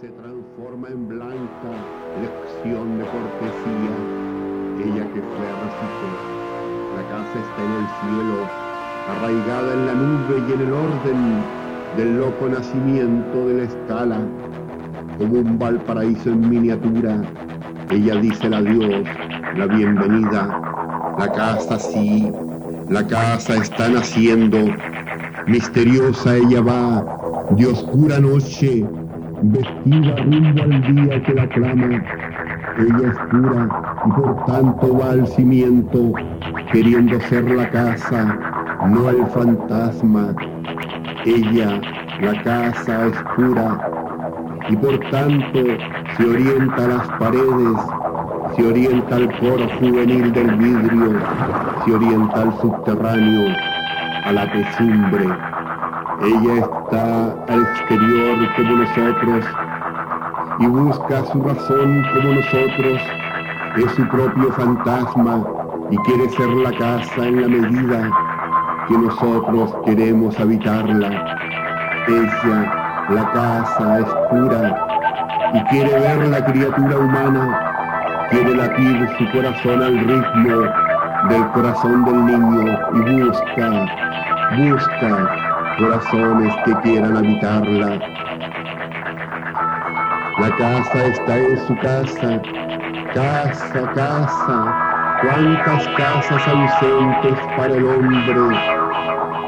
se transforma en blanca lección de cortesía. Ella que fue recitó. La casa está en el cielo, arraigada en la nube y en el orden del loco nacimiento de la escala. Como un valparaíso en miniatura, ella dice el adiós, la bienvenida. La casa sí, la casa está naciendo. Misteriosa ella va, de oscura noche, vestida rumbo al día que la clama. Ella es pura y por tanto va al cimiento, queriendo ser la casa, no el fantasma. Ella, la casa es pura y por tanto se orienta a las paredes, se orienta al coro juvenil del vidrio, se orienta al subterráneo, a la techumbre. Ella está al exterior como nosotros y busca su razón como nosotros. Es su propio fantasma y quiere ser la casa en la medida que nosotros queremos habitarla. Ella, la casa, es pura y quiere ver la criatura humana, quiere latir su corazón al ritmo del corazón del niño y busca, busca corazones que quieran habitarla. La casa está en su casa, casa, casa, cuántas casas ausentes para el hombre,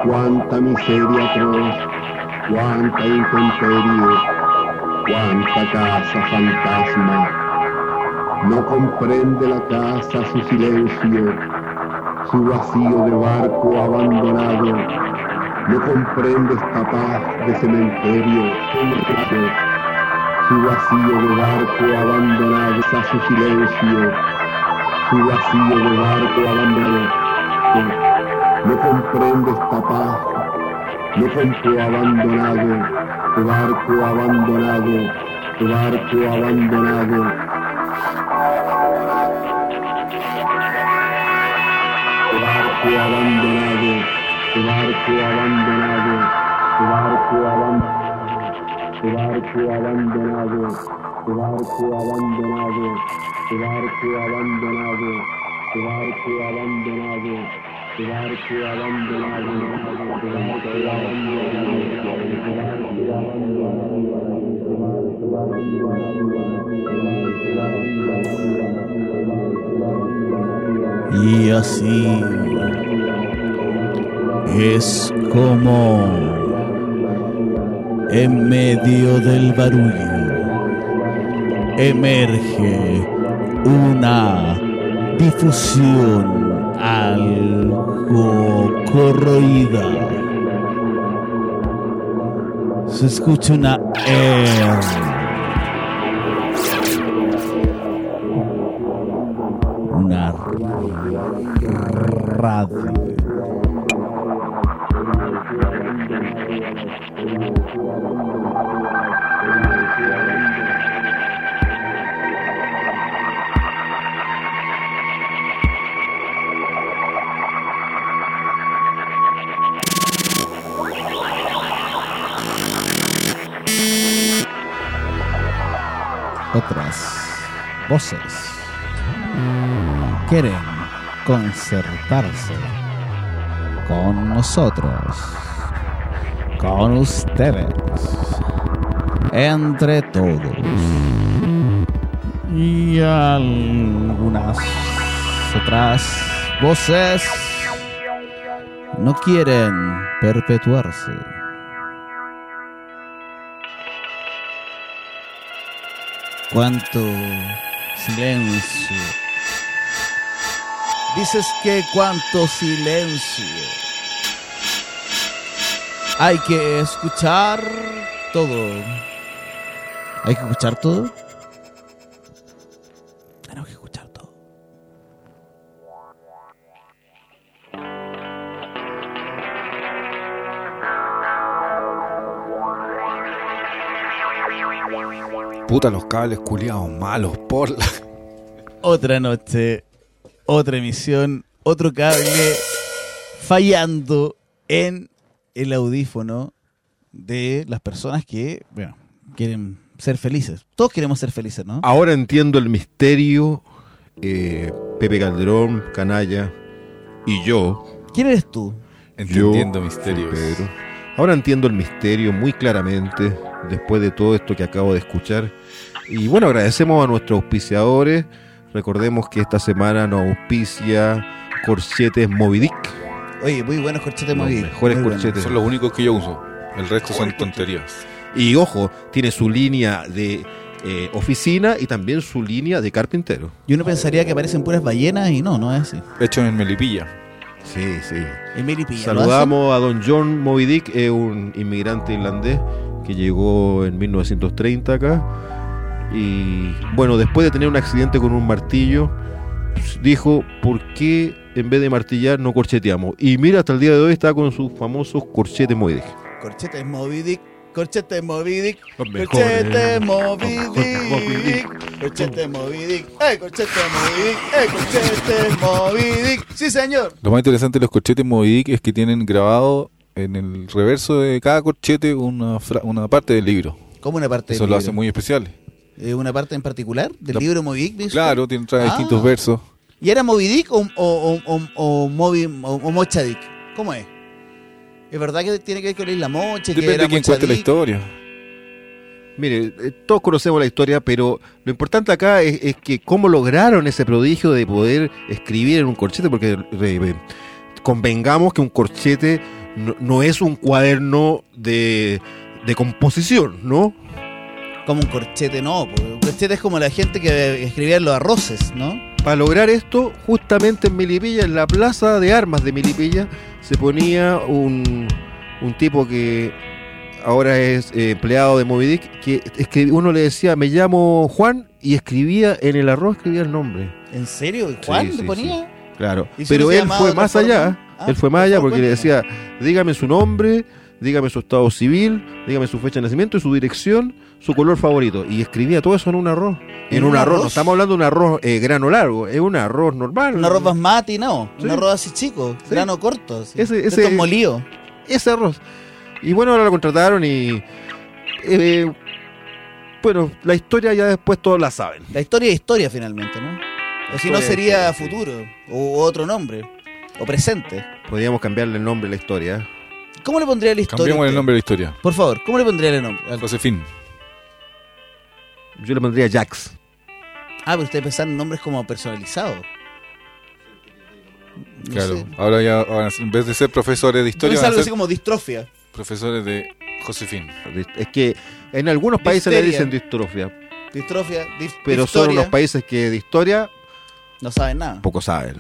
cuánta miseria atroz, cuánta intemperie, cuánta casa fantasma. No comprende la casa su silencio, su vacío de barco abandonado no comprende esta paz de cementerio, su vacío de barco abandonado a su silencio, su vacío de barco abandonado. No comprende esta paz, no comprende abandonado, tu barco abandonado, tu barco abandonado. Tu barco abandonado சிவாருக்கு அவந்தனாகு சிவாருக்கு அவன் சிவாருக்கு அவந்தனாகு சிவாருக்கு அவந்தனாகு சிவாருக்கு அவந்தனாகு சிவாருக்கு அவந்தனாகு சிவாருக்கு அவந்தனாகு சிவாருக்கு அவந்தனாகு யசீ es como en medio del barullo emerge una difusión algo corroída. Se escucha una R. Una radio. Voces quieren concertarse con nosotros, con ustedes, entre todos. Y algunas otras voces no quieren perpetuarse. Cuánto silencio. Dices que cuánto silencio. Hay que escuchar todo. Hay que escuchar todo. Puta los cables culiados malos, por la... Otra noche, otra emisión, otro cable fallando en el audífono de las personas que bueno, quieren ser felices. Todos queremos ser felices, ¿no? Ahora entiendo el misterio, eh, Pepe Calderón, Canalla y yo. ¿Quién eres tú? Entendiendo yo, misterios. Pedro. Ahora entiendo el misterio muy claramente después de todo esto que acabo de escuchar. Y bueno, agradecemos a nuestros auspiciadores. Recordemos que esta semana nos auspicia Corchetes Movidic. Oye, muy buenos corchetes Los Moby. mejores Muy buenos. Son los únicos que yo uso. El resto son tonterías. Y ojo, tiene su línea de eh, oficina y también su línea de carpintero. Y uno pensaría que aparecen puras ballenas y no, no es así. Hecho en Melipilla. Sí, sí. Emily Pilla. ¿lo Saludamos a don John Movidic, es un inmigrante irlandés que llegó en 1930 acá. Y bueno, después de tener un accidente con un martillo, dijo, ¿por qué en vez de martillar no corcheteamos? Y mira, hasta el día de hoy está con sus famosos corchetes Movidic. Corchetes Moby Dick. Corchetes Moby Dick. Los mejores. Corchetes Dick. Corchetes Moby Dick. ¡Eh, corchetes Moby Dick! ¡Eh, corchetes Moby Dick! ¡Sí, señor! Lo más interesante de los corchetes Movidic es que tienen grabado en el reverso de cada corchete una, fra- una parte del libro. ¿Cómo una parte Eso del lo libro? hace muy especial. Eh, ¿Una parte en particular del La- libro Moby Dick? dice Claro, tiene trae Ah. distintos versos. ¿Y era Moby Dick o, o, o, o, o Moby, o, o Mocha Dick? ¿Cómo es? ¿Es verdad que tiene que ver con la Mocha? que Depende era de quién cuente la historia. Mire, eh, todos conocemos la historia, pero lo importante acá es, es que cómo lograron ese prodigio de poder escribir en un corchete, porque eh, eh, convengamos que un corchete no, no es un cuaderno de, de composición, ¿no? Como un corchete, no. Un corchete es como la gente que escribía en los arroces, ¿no? Para lograr esto, justamente en Milipilla, en la plaza de armas de Milipilla, se ponía un, un tipo que ahora es eh, empleado de Moby Dick, que escribía- uno le decía, me llamo Juan, y escribía en el arroz, escribía el nombre. ¿En serio? ¿Juan Sí, le sí, ponía? Claro, ¿Y si pero él fue más forma? allá. Ah, él fue por allá favor, porque le decía, dígame su nombre, dígame su estado civil, dígame su fecha de nacimiento y su dirección, su color favorito. Y escribía todo eso en un arroz. En, un, arroz? no estamos hablando de un arroz eh, grano largo, es un arroz normal. Un arroz basmati, no. Sí. Un arroz así chico, Sí. grano corto. así. Ese- ese- estos molidos. Ese arroz. Y bueno, ahora lo contrataron y... eh, bueno, la historia ya después todos la saben. La historia es historia finalmente, ¿no? O si no sería futuro, o otro nombre, o presente. Podríamos cambiarle el nombre a la historia. ¿Cómo le pondría la historia? Cambiemos el nombre de la historia. Por favor, ¿cómo le pondría el nombre? Al- Josefín. Yo le pondría Jax. Ah, pero ustedes pensaron en nombres como personalizados. No Claro. sé. Ahora ya, ahora, en vez de ser profesores de historia, pensaba van algo a así ser como distrofia. profesores de Josefín. Es que en algunos países le Difteria. dicen distrofia, Distrofia, dif- pero son diftoria. unos países que de historia No saben nada. poco saben.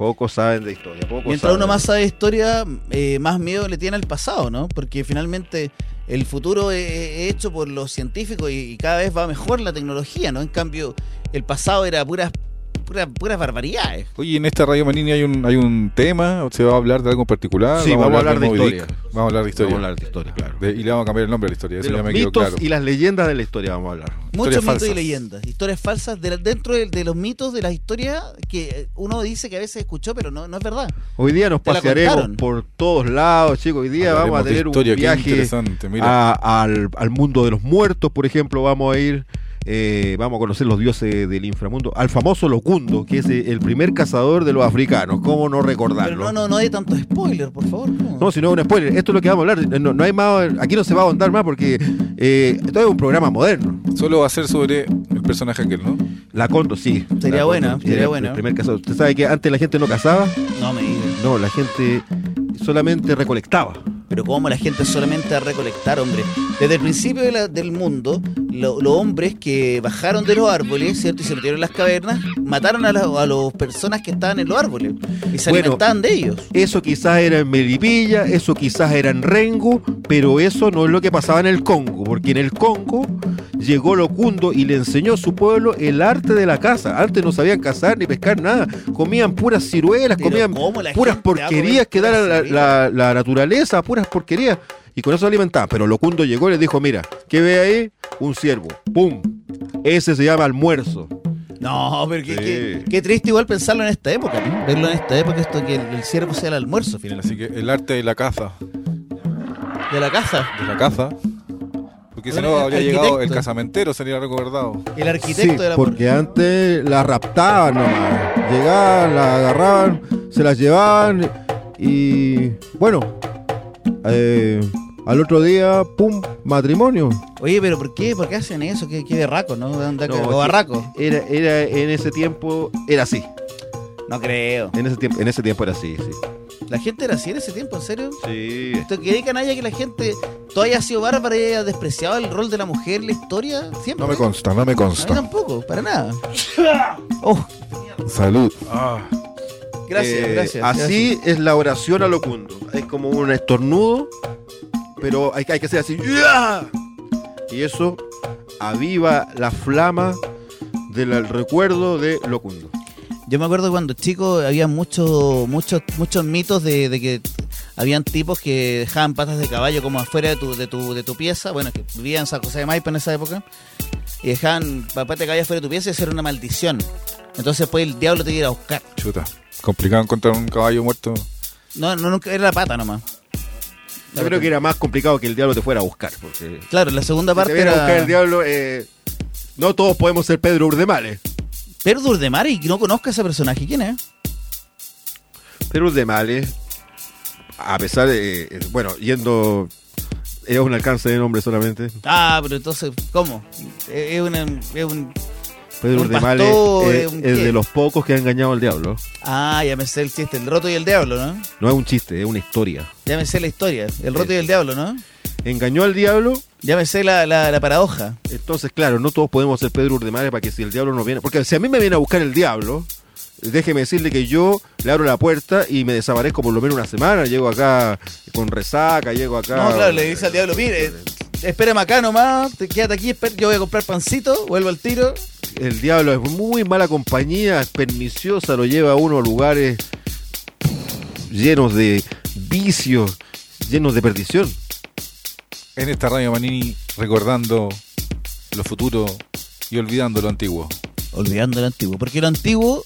Poco saben de historia. Mientras saben. uno más sabe de historia, eh, más miedo le tiene al pasado, ¿no? Porque finalmente el futuro es, hecho por los científicos y, y cada vez va mejor la tecnología, ¿no? En cambio, el pasado era puras, puras, puras barbaridades. Oye, en esta Radio Manini hay un, hay un tema, ¿se va a hablar de algo en particular? Sí, vamos a hablar de historia. Dick. Vamos a hablar de historia. Vamos a hablar de historia, claro. De- y le vamos a cambiar el nombre de la historia, De eso ya me quedó mitos claro. y las leyendas de la historia vamos a hablar. Muchos mitos falsas. y leyendas, historias falsas de la- dentro de, de los mitos de la historia que uno dice que a veces escuchó, pero no, no es verdad. Hoy día nos Te pasearemos por todos lados, chicos. Hoy día vamos a tener un historia, viaje interesante, mira. a- al, al mundo de los muertos, por ejemplo. Vamos a ir, eh, vamos a conocer los dioses del inframundo. Al famoso Locundo, que es eh, el primer cazador de los africanos. ¿Cómo no recordarlo? Pero no, no, no hay tanto spoiler, por favor. no. No, si no es un spoiler, esto es lo que vamos a hablar. No, no hay más, aquí no se va a ahondar más porque eh, esto es un programa moderno. Solo va a ser sobre el personaje aquel, ¿no? La Condo, sí. Sería La buena, Condo, sería era buena. El primer cazador. Usted sabe que antes la gente no cazaba, No me digas. no, la gente solamente recolectaba. Pero cómo la gente solamente a recolectar, hombre. Desde el principio de la- del mundo, lo- los hombres que bajaron de los árboles, ¿cierto? Y se metieron en las cavernas, mataron a, la- a las personas que estaban en los árboles. Y se Bueno, alimentaban de ellos. Eso quizás era en Melipilla, eso quizás era en Rengo, pero eso no es lo que pasaba en el Congo, porque en el Congo llegó Locundo y le enseñó a su pueblo el arte de la caza. Antes no sabían cazar ni pescar nada, comían puras ciruelas, Pero comían ¿cómo la puras porquerías que da la, ciruelas? la- la naturaleza, puras porquerías. Y con eso se alimentaban. Pero Locundo llegó y les dijo, mira, ¿qué ve ahí? Un ciervo. ¡Pum! Ese se llama almuerzo. No, pero qué, Sí. qué- qué triste igual pensarlo en esta época, ¿no? Verlo en esta época, esto que el, el ciervo sea el almuerzo, finalmente. Así que el arte de la caza, De la caza. de la caza. Porque si no habría llegado el casamentero, sería recordado. El Sí, arquitecto de la porque antes la raptaban nomás. Llegaban, la agarraban, se las llevaban y bueno, eh, al otro día, pum, matrimonio. Oye, pero ¿por qué? ¿Por qué hacen eso? ¿Qué, qué berraco, no? ¿De dónde- No, o barraco? Era, era en ese tiempo, era así. No creo. En ese tiempo, en ese tiempo era así, sí. ¿La gente era así en ese tiempo? ¿En serio? Sí. ¿Esto que canalla que la gente todavía ha sido bárbara y haya despreciado el rol de la mujer en la historia? Siempre. No me consta, no me A mí consta. tampoco, para nada. Oh, Salud. gracias, Eh, gracias. Así es la oración a locundo. Es como un estornudo, pero hay, que- hay que hacer así. ¡Ya! Y eso aviva la flama del recuerdo de locundo. Yo me acuerdo cuando chico había muchos muchos muchos mitos de, de que habían tipos que dejaban patas de caballo como afuera de tu, de tu, de tu pieza, bueno, que vivían en San José de Maipa en esa época, y dejaban patas de caballo afuera de tu pieza y eso era una maldición. Entonces después el diablo te iba a buscar. Chuta. Complicado encontrar un caballo muerto. No, no, nunca, era la pata nomás. Yo creo que era más complicado que el diablo te fuera a buscar. Porque Claro, la segunda si te parte viene a buscar era... el diablo, eh, no todos podemos ser Pedro Urdemales. Pedro Durdemar y no conozco a ese personaje. ¿Quién es? Pedro Urdemales, a pesar de, eh, bueno, yendo, es un alcance de nombre solamente. Ah, pero entonces, ¿cómo? Es una- es un... Pedro pastor, es, es de los pocos que ha engañado al diablo. Ah, ya me sé el chiste, el roto y el diablo, ¿no? No es un chiste, es una historia. Ya me sé la historia, el roto y el diablo, ¿no? Engañó al diablo, Ya me sé la, la, la paradoja. entonces claro, no todos podemos ser Pedro Urdemales para que si el diablo no viene, porque si a mí me viene a buscar el diablo, déjeme decirle que yo le abro la puerta y me desaparezco por lo menos una semana, llego acá con resaca, llego acá. No, claro, le dice al diablo, mire, espérame acá nomás, te, quédate aquí, yo voy a comprar pancito, vuelvo al tiro. El diablo es muy mala compañía, es perniciosa, lo lleva a uno a lugares llenos de vicios, llenos de perdición. En esta radio Manini, recordando lo futuro y olvidando lo antiguo. Olvidando lo antiguo, porque lo antiguo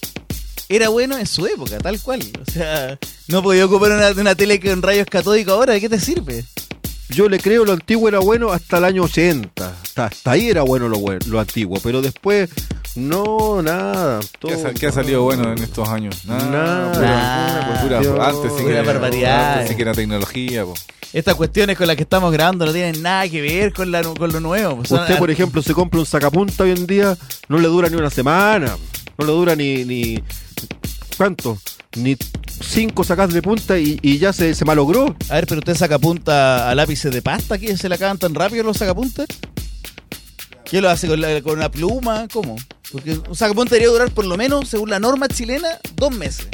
era bueno en su época, tal cual. O sea, no podía ocupar una, una tele con rayos catódicos ahora, ¿de qué te sirve? Yo le creo lo antiguo era bueno hasta el año 80. Hasta, hasta ahí era bueno lo, lo antiguo, pero después no, nada. ¿Qué ha, qué salido bueno en estos años? Nada. pura- Nada. pura- Dios, antes sí que pura barbaridad. antes sí que era tecnología. po. Estas cuestiones con las que estamos grabando no tienen nada que ver con, la, con lo nuevo. pues, son- Usted, por ejemplo, se compra un sacapunta hoy en día, no le dura ni una semana. No le dura ni. ni ¿Cuánto? Ni cinco sacas de punta y, y ya se, se malogró. A ver, pero usted saca punta a lápices de pasta que se le acaban tan rápido los sacapuntas. ¿Qué lo hace con, la- con una pluma? ¿Cómo? Porque un sacapunta debería durar por lo menos, según la norma chilena, dos meses.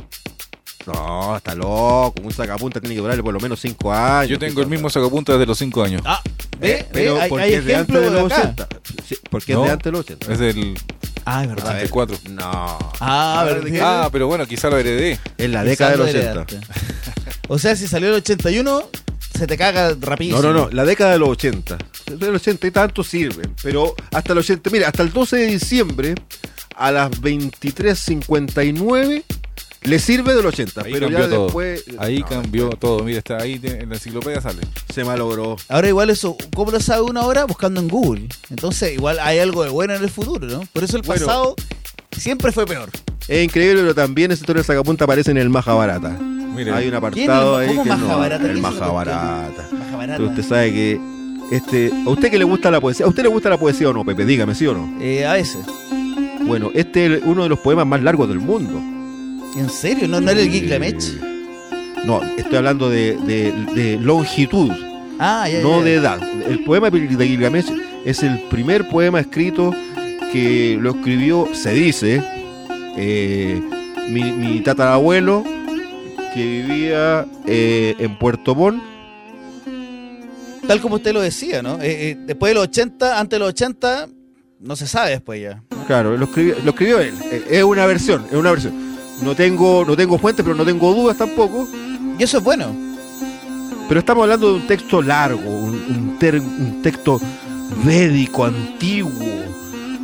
No, está loco. Un sacapunta tiene que durarle por lo menos cinco años. Yo tengo el mismo sacapunta desde los 5 años. Ah, ve, Eh, pero hay, porque hay es de de los acá. 80. Sí, porque No, es de antes de los 80. Es del Ah, es verdad. A ver, 84. No. Ah, ver, ¿verdad? Ah, pero bueno, quizá lo heredé. En la década de lo los 80. heredaste. O sea, si salió el 81, se te caga rapidísimo. No, no, no, la década de los 80. De los 80 y tanto sirven, pero hasta el 80, mira, hasta el 12 de diciembre a las 23.59 le sirve del 80, Ahí pero ya todo. después Ahí no, cambió todo. Mira, está ahí en la enciclopedia sale. se malogró. Ahora igual eso, ¿cómo lo sabe uno ahora? Buscando en Google. Entonces igual hay algo de bueno en el futuro, ¿no? Por eso el Bueno. pasado siempre fue peor. Es increíble, pero también esa historia del sacapunta aparece en el Majabarata. Mire, Hay un ¿Quién apartado ahí cómo que no, Majabarata? ¿Qué el Majabarata. Majabarata. Pero usted sabe que este, ¿a usted que le gusta la poesía? ¿A usted le gusta la poesía o no, Pepe? Dígame, ¿sí o no? Eh, a veces. Bueno, este es uno de los poemas más largos del mundo. ¿En serio? ¿No, no era el Gilgamesh? No, estoy hablando de, de- de longitud, Ah, ya, no ya. de edad. El poema de Gilgamesh es el primer poema escrito que lo escribió, se dice, eh, mi, mi tatarabuelo que vivía eh, en Puerto Montt. Tal como usted lo decía, ¿no? Eh, eh, después de los 80, antes de los 80, no se sabe después ya. Claro, lo escribió, lo escribió él. Eh, Es una versión, es una versión. No tengo, no tengo fuentes, pero no tengo dudas tampoco. Y eso es bueno. Pero estamos hablando de un texto largo, un, un ter- un texto védico, antiguo.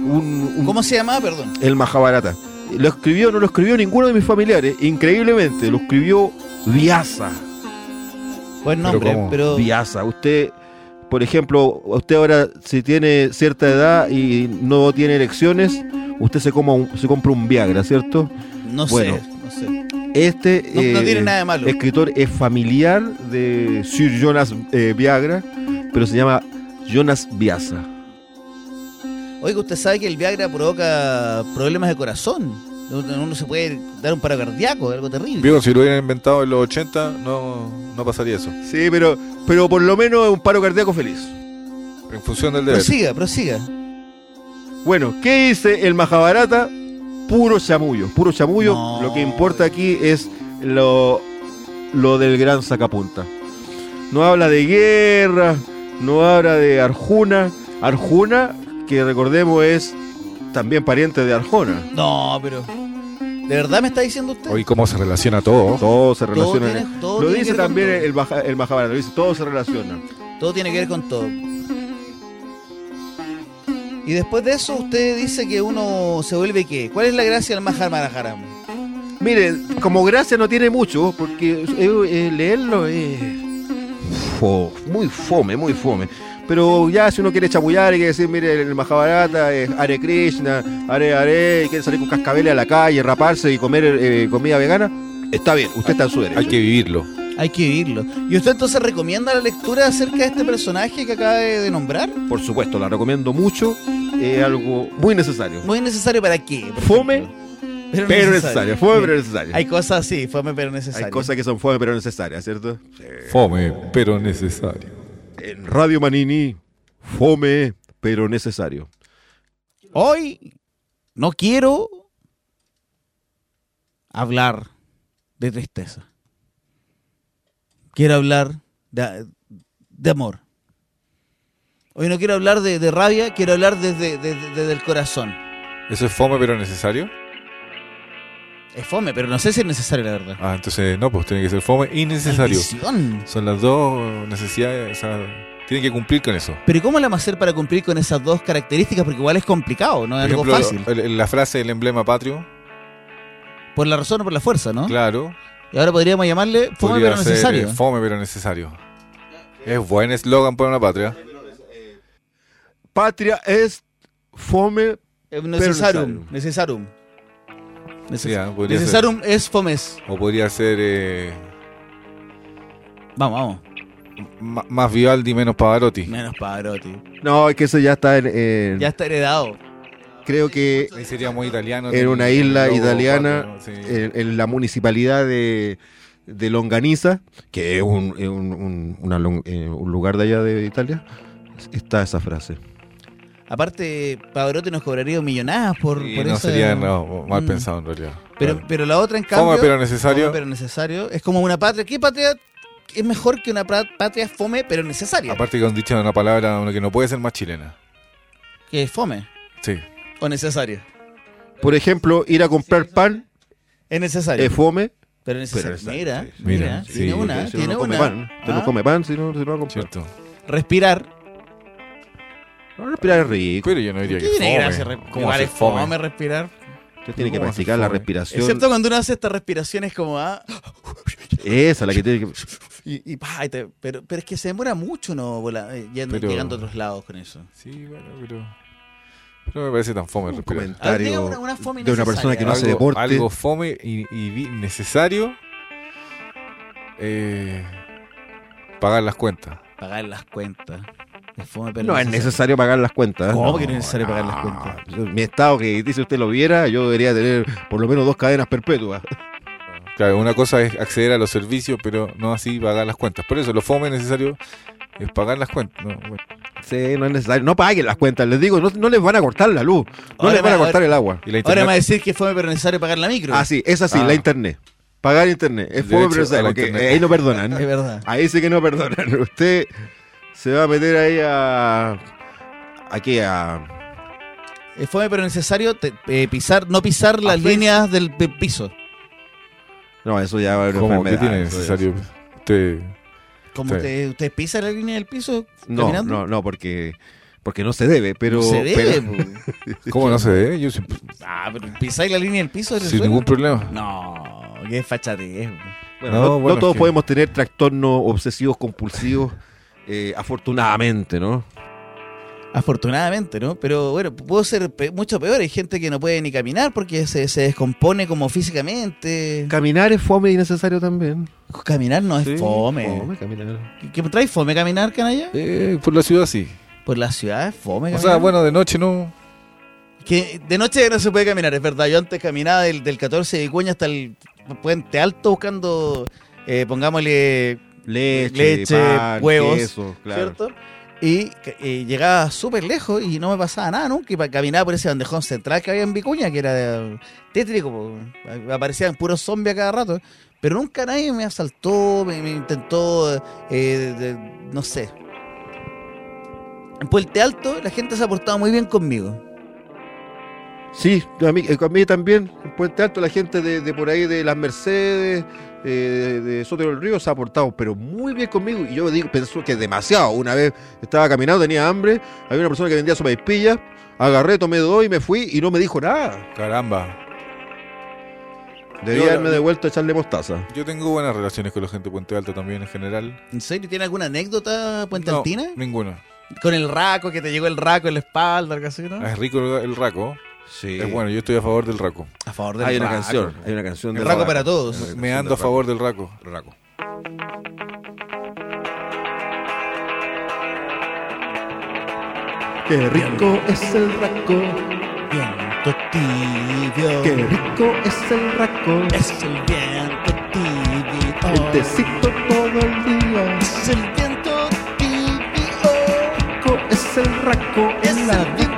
Un, un- ¿Cómo se llama? Perdón. el Mahabharata. Lo escribió, no lo escribió ninguno de mis familiares. Increíblemente, lo escribió Vyasa. Buen nombre, pero... Vyasa. Usted por ejemplo, usted ahora si tiene cierta edad y no tiene elecciones, usted se, coma un- se compra un Viagra, ¿cierto? No Bueno. sé, no sé. Este No- no tiene nada de malo. escritor es familiar de Sir Jonas eh, Viagra, pero se llama Jonas Biasa. Oiga, usted sabe que el Viagra provoca problemas de corazón. Uno uno se puede dar un paro cardíaco, algo terrible. Digo, si lo hubieran inventado en los 80, no, no pasaría eso. Sí, pero, pero por lo menos es un paro cardíaco feliz. En función del deber. Prosiga, prosiga. Bueno, ¿qué dice el Mahabharata? Puro chamullo, puro chamullo. No. Lo que importa aquí es lo, lo del gran sacapunta. No habla de guerra, no habla de Arjuna. Arjuna, que recordemos es también pariente de Arjona. No, pero. ¿De verdad me está diciendo usted? Oye, cómo se relaciona todo. Todo se relaciona. tiene- todo lo dice también todo. el, Maha- el Mahabharata, lo dice, todo se relaciona. Todo tiene que ver con todo. Y después de eso, usted dice que uno se vuelve qué? ¿Cuál es la gracia del Mahabharata? Mire, como gracia no tiene mucho, porque eh, eh, leerlo es fo- muy fome, muy fome. Pero ya si uno quiere chapullar y quiere decir, mire, el Mahabharata es Hare Krishna, Hare Hare, y quiere salir con cascabeles a la calle, raparse y comer eh, comida vegana, está bien, usted está en su derecho. Hay que vivirlo. Hay que vivirlo. ¿Y usted entonces recomienda la lectura acerca de este personaje que acaba de de nombrar? Por supuesto, la recomiendo mucho, es algo muy necesario. Muy necesario para qué? Fome, ejemplo? Pero necesario, fome pero necesario. Hay cosas así, fome pero necesario. Hay cosas que son fome pero necesarias, ¿cierto? Fome, pero necesario. En Radio Manini, fome pero necesario. Hoy no quiero hablar de tristeza. Quiero hablar de, de amor. Hoy no quiero hablar de, de rabia, quiero hablar desde, desde- desde el corazón. ¿Eso es fome, pero necesario? Es fome, pero no sé si es necesario, la verdad. Ah, entonces no, pues tiene que ser fome y necesario. Maldición. Son las dos necesidades, o sea, tienen que cumplir con eso. Pero ¿cómo la vamos a hacer para cumplir con esas dos características? Porque igual es complicado, no es Por algo ejemplo, fácil. el- la frase del emblema patrio, Por la razón o por la fuerza, ¿no? claro, Y ahora podríamos llamarle fome podría pero ser, necesario. eh, fome pero necesario. Es buen eslogan para una patria. Patria es fome. Eh, Necessarum. necesario. Neces- Sí, ah, podría Necessarum es fomes. O podría ser eh, Vamos, vamos. ma- más Vivaldi, menos Pavarotti. Menos Pavarotti. No, es que eso ya está en. en- Ya está heredado. Creo que Ahí sería muy italiano. en una isla logo italiana, sí. en, en la municipalidad de, de Longaniza, que es un, un- un- una eh, un lugar de allá de Italia, está esa frase. Aparte, Pavarotti nos cobraría millonadas por, Sí, por no esa- sería no, mal Mm. pensado en realidad. Pero, Claro. pero la otra, en cambio. Fome pero necesario. fome pero necesario. Es como una patria. ¿Qué patria es mejor que una patria fome pero necesaria? Aparte que han dicho una palabra una que no puede ser más chilena. Que es fome Sí. o necesaria. Por ejemplo, ir a comprar pan Es necesario. es fome. pero necesario. pero mira, sí, mira, Mira, tiene sí, una, porque si tiene no, come una. pan. Usted no Ah, come pan si no, si no va a comprar. Cierto. Respirar. No, respirar es rico. Pero yo no diría ¿Qué que tiene fome. gracia? re- ¿Cómo hacer es fome? fome? respirar. Usted tiene que ¿Cómo practicar la fome? respiración. Excepto cuando uno hace estas respiraciones como ah, Esa, la que tiene que. y, y, pa, y te- pero, pero es que se demora mucho no Vola- eh, yendo- Pero- llegando a otros lados con eso. Sí, bueno, pero. Pero me parece tan fome Un respirar. A ver, comentario diga una- una fome de una persona que no hace algo, deporte. algo fome y, y vi- necesario. eh, pagar las cuentas. Pagar las cuentas. Es fome, pero No es necesario pagar las cuentas. ¿Cómo que no es necesario pagar las cuentas? Mi estado que dice usted lo viera, yo debería tener por lo menos dos cadenas perpetuas. Claro, una cosa es acceder a los servicios, pero no así pagar las cuentas. Por eso, lo fome necesario es pagar las cuentas. No, bueno. Sí, no es necesario. No paguen las cuentas, les digo, no, no les van a cortar la luz, no Ahora les van a cortar el agua. Y la Ahora me va a decir que es fome, pero necesario pagar la micro. Ah, sí, es así, Ah. la internet. Pagar internet. Es fome, pero necesario, porque internet. ahí no perdonan. Es verdad. Ahí sí que no perdonan. Usted se va a meter ahí a. Aquí a. Es fome, pero necesario te- eh, pisar, no pisar las líneas del, del piso. No, eso ya va a haber ¿cómo? ¿Qué enfermedad, tiene eso ya- necesario? Usted, Como Sí. usted, usted pisa la línea del piso No, caminando. no, no, porque. Porque no se debe, pero. se debe. pero- po. ¿Cómo no se debe? Yo siempre- ah, pero pisáis la línea del piso del sin suelo? ningún problema. No, qué fachatez. po. Bueno, No, no, no bueno, todos que- podemos tener trastornos obsesivos compulsivos eh, afortunadamente, ¿no? Afortunadamente, ¿no? Pero bueno, pudo ser pe- mucho peor. Hay gente que no puede ni caminar porque se, se descompone como físicamente. Caminar es fome y necesario también. Caminar no es Sí, fome. fome caminar. ¿Qué qué trae fome caminar, canalla? Eh, por la ciudad sí. Por la ciudad es fome O caminar. sea, bueno, de noche no. Que de noche no se puede caminar, es verdad. Yo antes caminaba del, del 14 de Vicuña hasta el Puente Alto buscando, eh, pongámosle, Leche, Leche, pan, huevos, queso, claro. ¿cierto? Y eh, llegaba súper lejos y no me pasaba nada nunca. Y caminaba por ese bandejón central que había en Vicuña, que era eh, tétrico. po. Aparecían puros zombies a cada rato. Pero nunca nadie me asaltó, me, me intentó, eh, de- de- no sé. En Puente Alto la gente se ha portado muy bien conmigo. Sí, a mí, eh, a mí también, en Puente Alto, la gente de, de por ahí de las Mercedes, eh, de, Soto del Río, se ha portado, pero muy bien conmigo. Y yo digo, pensó que demasiado. Una vez estaba caminando, tenía hambre, había una persona que vendía sopa y pilla, agarré, tomé dos y me fui y no me dijo nada. Caramba. Debía haberme devuelto a echarle mostaza. Yo tengo buenas relaciones con la gente de Puente Alto también en general. ¿En serio? ¿Tiene alguna anécdota Puente No, Altina? ninguna. Con el raco, que te llegó el raco en la espalda, algo así, ¿no? Es rico el raco. Sí. Es bueno, yo estoy a favor del raco. A favor del Hay una raco. canción, hay una canción El raco para todos. Una Me ando a favor del raco. Raco. Qué rico es el raco, Viento tibio. qué rico es el raco. Es el viento tibio. El tecito todo el día. Es el viento tibio. Rico es el raco Es la el